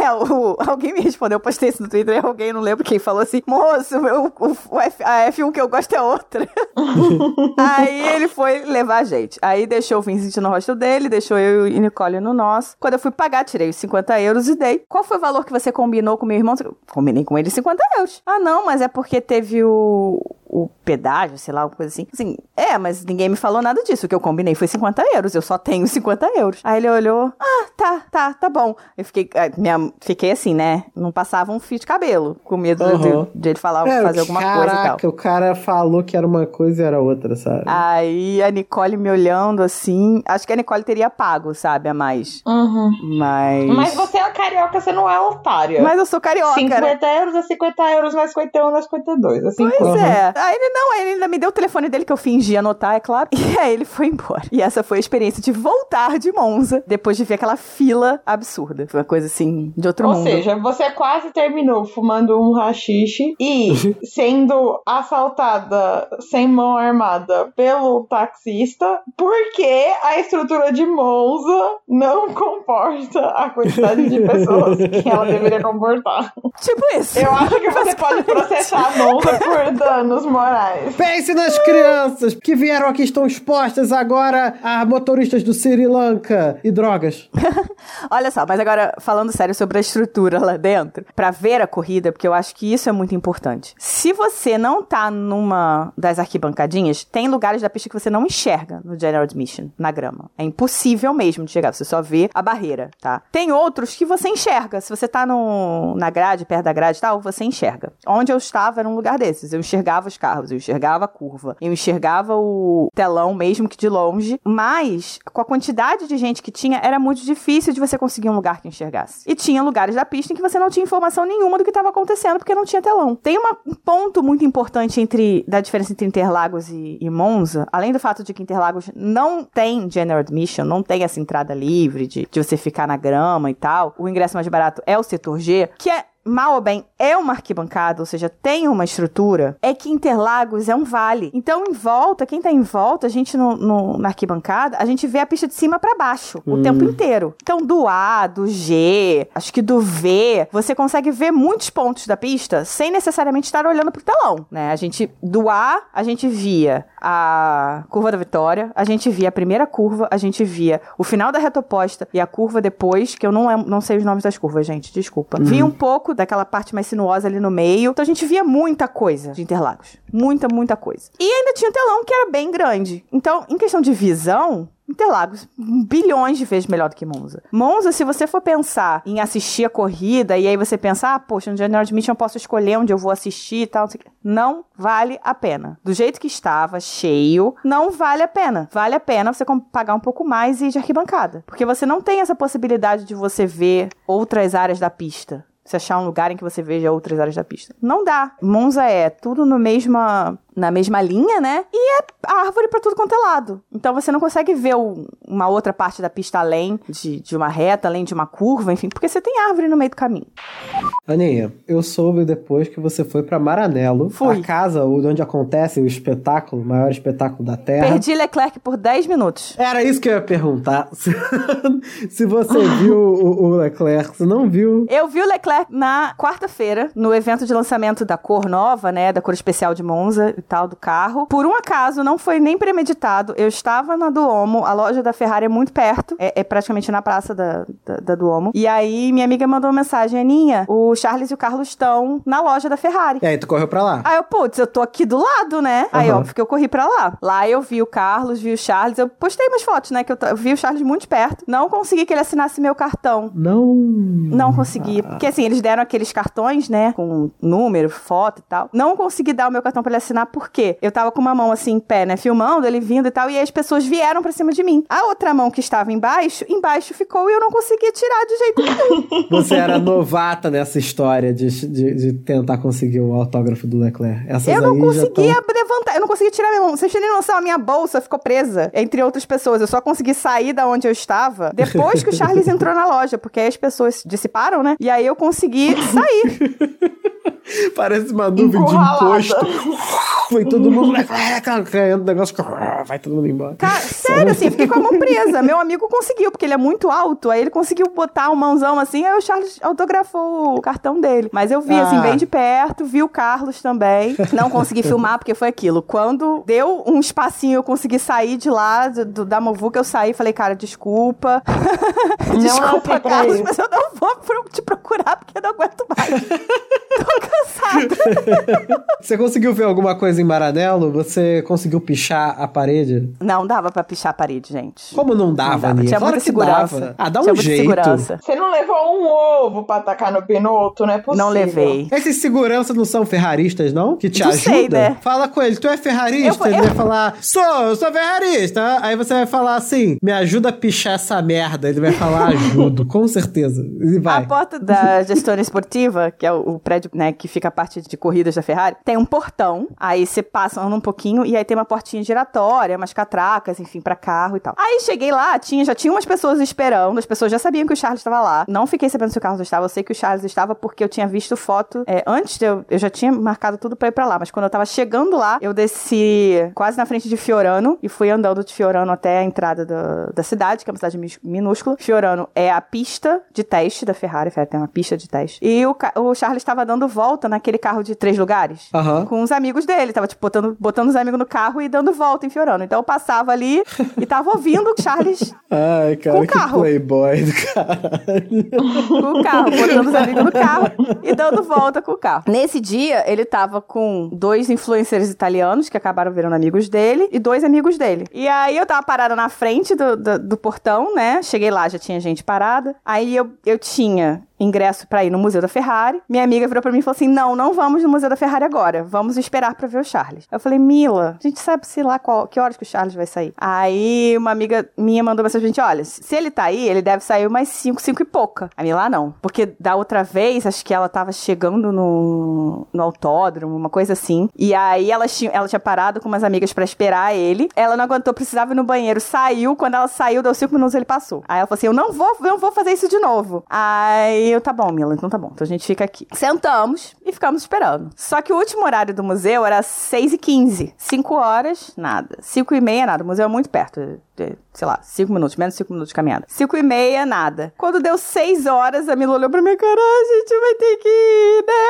é, o, alguém me respondeu, eu postei isso no Twitter, alguém, não lembro quem, falou assim, moço, o, o- o F- a F1 que eu gosto é outra. Aí ele foi levar a gente. Aí deixou o Vincent no hostel dele, deixou eu e Nicole no nosso. Quando eu fui pagar, tirei os 50 euros e dei. Qual foi o valor que você combinou com meu irmão? Combinei com ele 50 euros. Ah, não, mas é porque teve o, o pedágio, sei lá, alguma coisa assim. Assim, é, mas ninguém me falou nada disso. O que eu combinei foi 50 euros. Eu só tenho 50 euros. Aí ele olhou, ah, tá, tá, tá bom. Eu fiquei, ah, minha, fiquei assim, né? Não passava um fio de cabelo, com medo de- Aham. de, de ele falar, É, fazer alguma coisa e tal. caraca, o cara falou que era uma coisa e era outra, sabe? Aí a Nicole me olhando assim. Acho que a Nicole teria pago, sabe, a mais. Uhum. Mas. Mas você é carioca, você não é otária. Mas eu sou carioca, né? 50 euros é 50 euros, é 51, não é 52. É 50. Pois Uhum. é. Aí ele não, aí ele ainda me deu o telefone dele que eu fingi anotar, é claro. E aí ele foi embora. E essa foi a experiência de voltar de Monza depois de ver aquela fila absurda. Foi uma coisa assim, de outro Ou mundo. seja, você quase terminou fumando um rachixe e sendo assaltada sem mão armada pelo taxista, porque a estrutura de Monza não comporta a quantidade de pessoas que ela deveria comportar. Tipo isso. Eu acho que você pode processar a Monza por danos morais. Pense nas crianças que vieram aqui estão expostas agora a motoristas do Sri Lanka e drogas. Olha só, mas agora falando sério sobre a estrutura lá dentro, pra ver a corrida, porque eu acho que isso é muito importante. Se você não tá numa das arquibancadinhas, tem lugares da pista que você não enxerga no General Admission, na grama. É impossível mesmo de chegar, você só vê a barreira, tá? Tem outros que você enxerga. Se você tá no, na grade, perto da grade e tal, você enxerga. Onde eu estava era um lugar desses. Eu enxergava os carros, eu enxergava a curva, eu enxergava o telão mesmo que de longe, mas com a quantidade de gente que tinha, era muito difícil de você conseguir um lugar que enxergasse. E tinha lugares da pista em que você não tinha informação nenhuma do que estava acontecendo porque não tinha telão. Tem uma- um ponto muito importante entre da diferença entre Interlagos e, e Monza, além do fato de que Interlagos não tem general admission, não tem essa entrada livre de, de você ficar na grama e tal. O ingresso mais barato é o setor G, que é mal ou bem, é uma arquibancada, ou seja, tem uma estrutura, é que Interlagos é um vale. Então, em volta, quem tá em volta, a gente no, no- na arquibancada, a gente vê a pista de cima pra baixo o tempo inteiro. Então, do A, do G, acho que do V, você consegue ver muitos pontos da pista sem necessariamente estar olhando pro telão, né? A gente, do A, a gente via a curva da vitória, a gente via a primeira curva, a gente via o final da reta oposta e a curva depois, que eu não, não sei os nomes das curvas, gente, desculpa. Vi um pouco daquela parte mais sinuosa ali no meio, então a gente via muita coisa de Interlagos. Muita, muita coisa. E ainda tinha o telão que era bem grande. Então, em questão de visão, Interlagos, bilhões de vezes melhor do que Monza. Monza, se você for pensar em assistir a corrida e aí você pensar, ah, poxa, no General Admission eu posso escolher onde eu vou assistir e tal, não vale a pena. Do jeito que estava, cheio, não vale a pena. Vale a pena você pagar um pouco mais e ir de arquibancada. Porque você não tem essa possibilidade de você ver outras áreas da pista. Se achar um lugar em que você veja outras áreas da pista. Não dá. Monza é tudo no mesma, na mesma linha, né? E é árvore pra tudo quanto é lado. Então você não consegue ver o- uma outra parte da pista além de, de uma reta, além de uma curva, enfim, porque você tem árvore no meio do caminho. Aninha, eu soube depois que você foi pra Maranello, Fui. a casa onde acontece o espetáculo, o maior espetáculo da Terra. Perdi Leclerc por 10 minutos. Era isso que eu ia perguntar. Se, você viu o, o Leclerc, se não viu. Eu vi o Leclerc na quarta-feira, no evento de lançamento da cor nova, né? Da cor especial de Monza tal, do carro. Por um acaso, não foi nem premeditado. Eu estava na Duomo, a loja da Ferrari é muito perto, é, é praticamente na praça da, da, da Duomo. E aí, minha amiga mandou uma mensagem: Aninha, o Charles e o Carlos estão na loja da Ferrari. E aí, tu correu pra lá. Aí eu, putz, eu tô aqui do lado, né? Aí, Aham. óbvio que eu corri pra lá. Lá eu vi o Carlos, vi o Charles. Eu postei umas fotos, né? Que eu, eu vi o Charles muito perto. Não consegui que ele assinasse meu cartão. Não. Não consegui. Porque assim, eles deram aqueles cartões, né? Com número, foto e tal. Não consegui dar o meu cartão pra ele assinar, porque eu tava com uma mão assim em pé, né? Filmando, ele vindo e tal. E aí as pessoas vieram pra cima de mim. A outra mão que estava embaixo, embaixo ficou e eu não conseguia tirar de jeito nenhum. Você era novata nessa história de, de, de tentar conseguir o autógrafo do Leclerc. Essas Eu não conseguia tão- levantar, eu não conseguia tirar minha mão. Vocês têm noção, a minha bolsa ficou presa entre outras pessoas. Eu só consegui sair da onde eu estava depois que o Charles entrou na loja, porque aí as pessoas dissiparam, né? E aí eu consegui sair. Parece uma nuvem de imposto. Foi todo mundo caindo, o negócio. Vai todo mundo embora. Cara, sério, assim, fiquei com a mão presa. Meu amigo conseguiu, porque ele é muito alto. Aí ele conseguiu botar um mãozão assim, aí o Charles autografou o cartão dele. Mas eu vi, assim, Ah. bem de perto, vi o Carlos também. Não consegui filmar, porque foi aquilo. Quando deu um espacinho, eu consegui sair de lá, do, da Movuca, eu saí e falei, cara, desculpa. desculpa, nasci pra Carlos, mas eu não vou te procurar, porque eu não aguento mais. Tô cansada. Você conseguiu ver alguma coisa em Maranello? Você conseguiu pichar a parede? Não dava pra pichar a parede, gente. Como não dava, Não dava. Aninha? Tinha Claro muita que segurança. dava. Ah, dá Tinha um jeito. segurança. Você não levou um ovo pra tacar no Pinoto, não é possível. Não levei. Esses seguranças não são ferraristas, não? Que te Não ajudam? sei, né? Fala com ele, tu é ferrarista? Eu vou- Ele eu- vai falar, sou, eu sou ferrarista. Aí você vai falar assim, me ajuda a pichar essa merda. Ele vai falar, ajudo, com certeza. Ele vai. A porta da gestora esportiva, que é o, o prédio né, que fica a parte de corridas da Ferrari, tem um portão. Aí você passa anda um pouquinho e aí tem uma portinha giratória, umas catracas, enfim, para carro e tal. Aí cheguei lá, tinha, já tinha umas pessoas esperando, as pessoas já sabiam que o Charles estava lá. Não fiquei sabendo se o Carlos estava, eu sei que o Charles estava porque eu tinha visto foto. É, antes eu, eu já tinha marcado tudo pra ir pra lá, mas quando eu tava chegando lá, eu desci quase na frente de Fiorano e fui andando de Fiorano até a entrada da, da cidade, que é uma cidade minúscula. Fiorano é a pista de teste da Ferrari, Ferrari tem uma pista de teste. E o, o Charles estava dando volta naquele carro de três lugares Aham. com os amigos dele. Tava, tipo, botando, botando os amigos no carro e dando volta em Fiorano. Então eu passava ali e tava ouvindo o Charles Ai, cara, Com que carro. playboy do caralho. com o carro, botando os amigos no carro e dando volta com o carro. Nesse dia, ele tava com dois influencers italianos que acabaram virando amigos dele e dois amigos dele. E aí eu tava parada na frente do, do, do portão, né? Cheguei lá, já tinha gente parada. Aí eu, eu tinha ingresso pra ir no Museu da Ferrari. Minha amiga virou pra mim e falou assim: Não, não vamos no Museu da Ferrari agora. Vamos esperar pra ver o Charles. Eu falei: Mila, a gente sabe, sei lá, qual, que horas que o Charles vai sair. Aí uma amiga minha mandou mensagem pra gente: Olha, se ele tá aí, ele deve sair umas 5, 5 e pouca. A Mila, não. Porque da outra vez, acho que ela tava chegando no, no autódromo, uma coisa assim. E aí ela tinha, ela tinha parado com umas amigas pra esperar ele. Ela não aguentou, precisava ir no banheiro. Saiu, quando ela saiu, deu 5 minutos ele passou. Aí ela falou assim: Eu não vou, eu não vou fazer isso de novo. Aí eu, tá bom, Mila, então tá bom. Então a gente fica aqui. Sentamos e ficamos esperando. Só que o último horário do museu era 6 e 15 5 horas, nada. 5 e meia, nada. O museu é muito perto. De- Sei lá, 5 minutos, menos 5 minutos de caminhada. 5 e meia, nada. Quando deu 6 horas, a Mila olhou pra mim, cara, a gente vai ter que ir, né?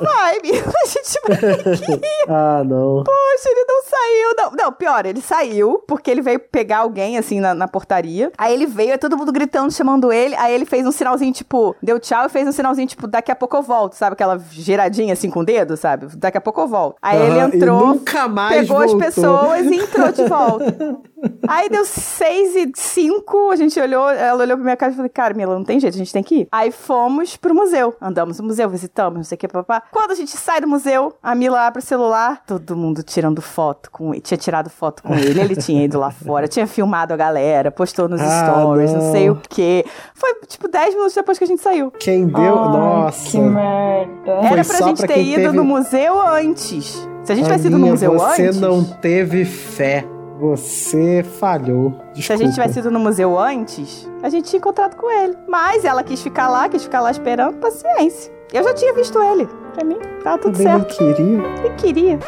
vai, Mila, a gente vai ter que ir. Ah, não. Poxa, ele não saiu. Não, não, pior, ele saiu porque ele veio pegar alguém, assim, na, na portaria. Aí ele veio, aí todo mundo gritando, chamando ele. Aí ele fez um sinalzinho, tipo, deu tchau e fez um sinalzinho, tipo, daqui a pouco eu volto, sabe? Aquela giradinha, assim, com o dedo, sabe? Daqui a pouco eu volto. Aí ele entrou, pegou as voltou. pessoas e entrou de volta. Aí deu seis e cinco, a gente olhou, ela olhou pra minha cara e falou, cara, Mila, não tem jeito, a gente tem que ir. Aí fomos pro museu, andamos no museu, visitamos, não sei o que, papá. Quando a gente sai do museu, a Mila abre o celular, todo mundo tirando foto com ele, tinha tirado foto com ele, ele tinha ido lá fora, tinha filmado a galera, postou nos Ah, stories, não. não. sei o que. Foi, tipo, 10 minutos depois que a gente saiu. Quem deu. Ai, Nossa. Que merda. Era Foi pra gente pra ter ido teve- no museu antes. Se a gente tivesse ido no museu você antes... não teve fé. Você falhou. Desculpa. Se a gente tivesse ido no museu antes, a gente tinha encontrado com ele. Mas ela quis ficar lá, quis ficar lá esperando, paciência. Eu já tinha visto ele. Pra mim, tava tudo Também não certo. queria. Ele queria.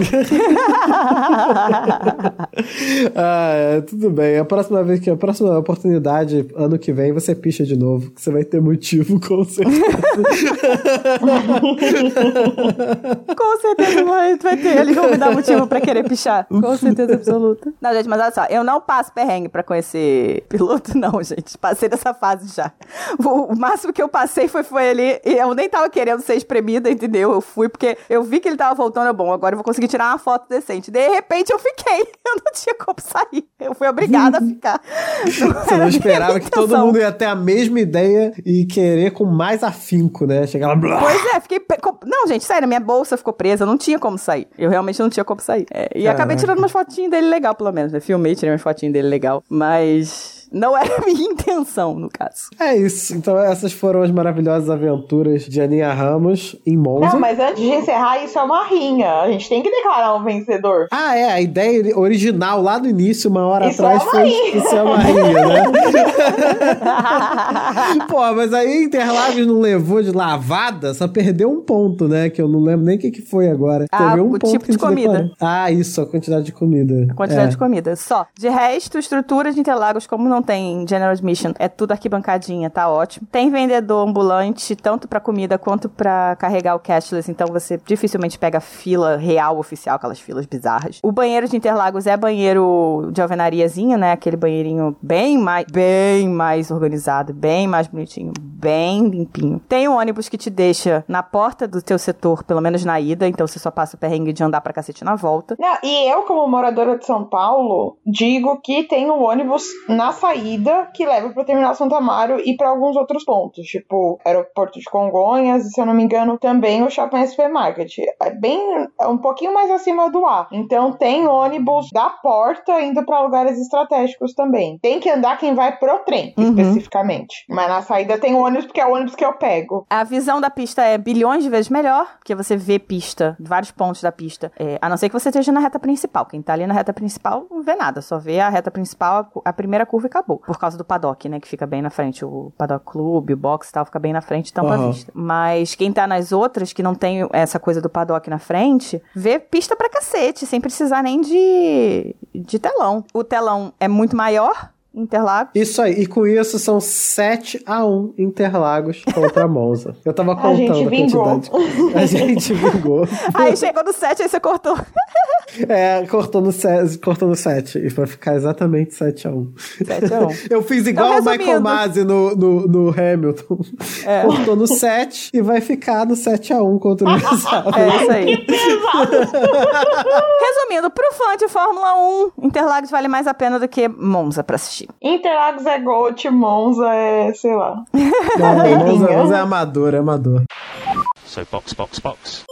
Ah, é, tudo bem. A próxima vez que a próxima oportunidade, ano que vem, você picha de novo, que você vai ter motivo, com certeza. Com certeza vai, vai ter. Eles vão me dar motivo pra querer pichar. Com certeza absoluta. Não, gente, mas olha só. Eu não passo perrengue pra conhecer piloto, não, gente. Passei dessa fase já. O, o máximo que eu passei foi, foi ali. Eu nem tava querendo ser espremida, entendeu? Eu fui porque eu vi que ele tava voltando. eu, Bom, agora eu vou conseguir tirar uma foto decente. De repente eu fiquei. Eu não tinha como sair. Eu fui obrigada a ficar. Você não esperava que todo mundo ia ter a mesma ideia e querer com mais afinco, né? Chegar lá. blá. Pois é, fiquei. Não, gente, sério, minha bolsa ficou presa, não tinha como sair. Eu realmente não tinha como sair. É, e Caraca. acabei tirando umas fotinhas dele legal, pelo menos. Eu filmei, tirei umas fotinhas dele legal. Mas não era a minha intenção, no caso. É isso. Então, essas foram as maravilhosas aventuras de Aninha Ramos em Monza. Não, mas antes de encerrar, isso é uma rinha. A gente tem que declarar um vencedor. Ah, é, a ideia original lá no início, uma hora Isso atrás, é uma foi rinha. isso é uma rinha, né? Pô, mas aí Interlagos não levou de lavada, só perdeu um ponto, né? Que eu não lembro nem o que, que foi agora. Ah, Teve um o ponto tipo de comida. declarou. Ah, isso, a quantidade de comida. A quantidade É. de comida, só. De resto, estrutura de Interlagos, como não tem General Admission, é tudo arquibancadinha, tá ótimo. Tem vendedor ambulante, tanto pra comida quanto pra carregar o cashless, então você dificilmente pega fila real oficial, aquelas filas bizarras. O banheiro de Interlagos é banheiro de alvenariazinha, né? Aquele banheirinho bem mais, bem mais organizado, bem mais bonitinho, bem limpinho. Tem um ônibus que te deixa na porta do teu setor, pelo menos na ida, então você só passa o perrengue de andar pra cacete na volta. Não, e eu, como moradora de São Paulo, digo que tem um ônibus na saída saída que leva pro terminal Santa Amaro e para alguns outros pontos, tipo aeroporto de Congonhas, e se eu não me engano, também o Shopping SP Market. É bem é um pouquinho mais acima do A. Então tem ônibus da porta indo para lugares estratégicos também. Tem que andar quem vai pro trem, Uhum. especificamente. Mas na saída tem ônibus porque é o ônibus que eu pego. A visão da pista é bilhões de vezes melhor, porque você vê pista, vários pontos da pista. É, a não ser que você esteja na reta principal. Quem tá ali na reta principal não vê nada, só vê a reta principal, a primeira curva e acabou. Por causa do paddock, né? Que fica bem na frente. O paddock clube, o box e tal, fica bem na frente, tampa Aham. a vista. Mas quem tá nas outras, que não tem essa coisa do paddock na frente, vê pista pra cacete, sem precisar nem de, de telão. O telão é muito maior. Interlagos. Isso aí, e com isso são 7 a 1 Interlagos contra Monza. Eu tava A contando gente a, quantidade. A gente vingou. Aí chegou no 7, aí você cortou. É, cortou no 7, cortou no 7 e vai ficar exatamente 7 a 1. 7 a 1. Eu fiz igual o Então, Michael resumindo. Masi no, no, no Hamilton. É. Cortou no 7 e vai ficar no 7 a 1 contra o Verstappen. É isso aí. Resumindo, pro fã de Fórmula 1, Interlagos vale mais a pena do que Monza pra assistir. Interlagos é Gold, Monza é, sei lá. Não, Monza, Monza é amador, é amador. So box, box, box.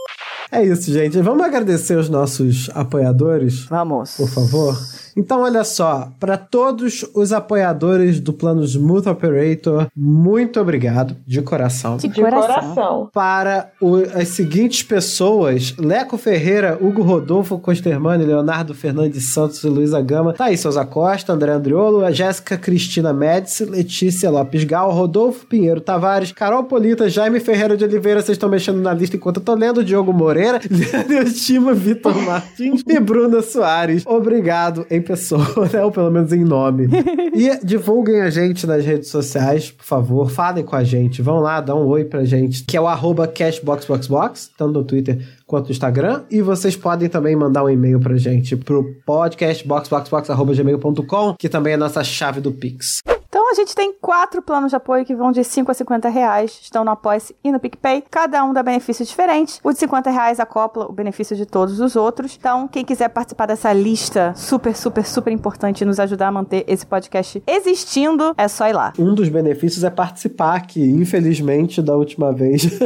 É isso, gente. Vamos agradecer os nossos apoiadores, Vamos. por favor. Então, olha só, para todos os apoiadores do plano Smooth Operator, muito obrigado, de coração. De De coração. coração. Para o- as seguintes pessoas: Leco Ferreira, Hugo Rodolfo Costermani, Leonardo Fernandes Santos e Luísa Gama, Thaís Souza Costa, André Andriolo, a Jéssica Cristina Médici, Letícia Lopes Gal, Rodolfo Pinheiro Tavares, Carol Polita, Jaime Ferreira de Oliveira, vocês estão mexendo na lista enquanto eu tô lendo, Diogo Moreira, Leandro Estima, Vitor Martins e Bruna Soares. Obrigado em pessoa, né? ou pelo menos em nome. E divulguem a gente nas redes sociais, por favor, falem com a gente, vão lá, dá um oi pra gente, que é o arroba cashboxboxbox, tanto no Twitter quanto no Instagram, e vocês podem também mandar um e-mail pra gente pro podcastboxboxbox.gmail.com, que também é a nossa chave do Pix. A gente tem quatro planos de apoio que vão de 5 a 50 reais, estão no Apoia-se e no PicPay. Cada um dá benefícios diferentes. O de 50 reais acopla o benefício de todos os outros. Então, quem quiser participar dessa lista super, super, super importante e nos ajudar a manter esse podcast existindo, é só ir lá. Um dos benefícios é participar, que infelizmente da última vez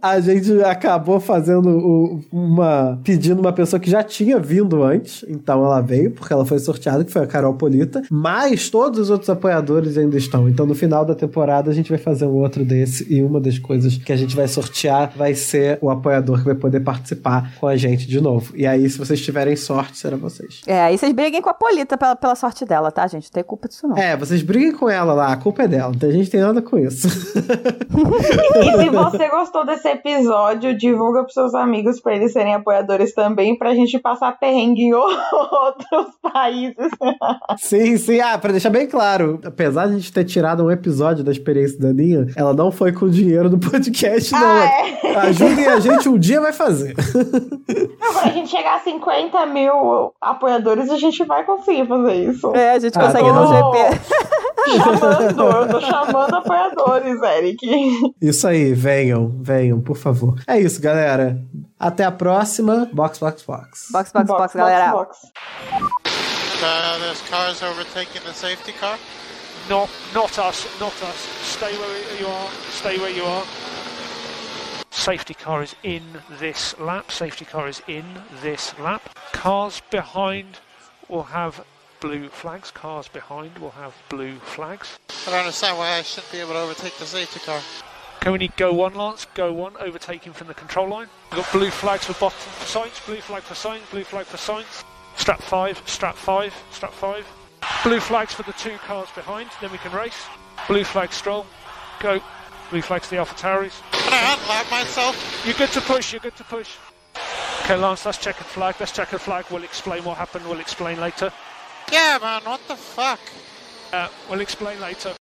a gente acabou fazendo uma. pedindo uma pessoa que já tinha vindo antes, então ela veio, porque ela foi sorteada, que foi a Carol Polita, mas todos os outros apoiadores ainda estão. Então no final da temporada a gente vai fazer um outro desse, e uma das coisas que a gente vai sortear vai ser o apoiador que vai poder participar com a gente de novo. E aí, se vocês tiverem sorte, será vocês. É, aí vocês briguem com a Polita pela, pela sorte dela, tá, gente? Não tem culpa disso, não. É, vocês briguem com ela lá, a culpa é dela, a gente tem nada com isso. E se você gostou desse episódio, divulga pros seus amigos pra eles serem apoiadores também, pra gente passar perrengue em outros países. Sim, sim. Ah, pra deixar bem claro, apesar de a gente ter tirado um episódio da experiência da Aninha, ela não foi com o dinheiro do podcast, não. Ah, é? Ajudem a gente, um dia vai fazer. Não, Quando a gente chegar a 50 mil apoiadores, a gente vai conseguir fazer isso. É, a gente Ah, consegue tá no. GP. Chamando, eu tô chamando apoiadores, Eric. Isso aí, venham, venham, por favor. É isso, galera. Até a próxima. Box, box, box. Box, box, box, galera. box. Uh, there's cars overtaking the safety car. Not, not us, not us. Stay where you are. Stay where you are. Safety car is in this lap. Safety car is in this lap. Cars behind will have blue flags. Cars behind will have blue flags. I don't understand why I shouldn't be able to overtake the safety car. Can we need go one, Lance? Go one, overtaking from the control line. We've got blue flags for bottom for signs, blue flag for signs, blue flag for signs. Strap five, strap five, strap five. Blue flags for the two cars behind, then we can race. Blue flag stroll, go. Blue flags the Alpha Tauris. Can I unlap myself? You're good to push, you're good to push. Okay, Lance, that's checkered flag, that's checkered flag. We'll explain what happened, we'll explain later. Yeah, man, what the fuck? Uh, we'll explain later.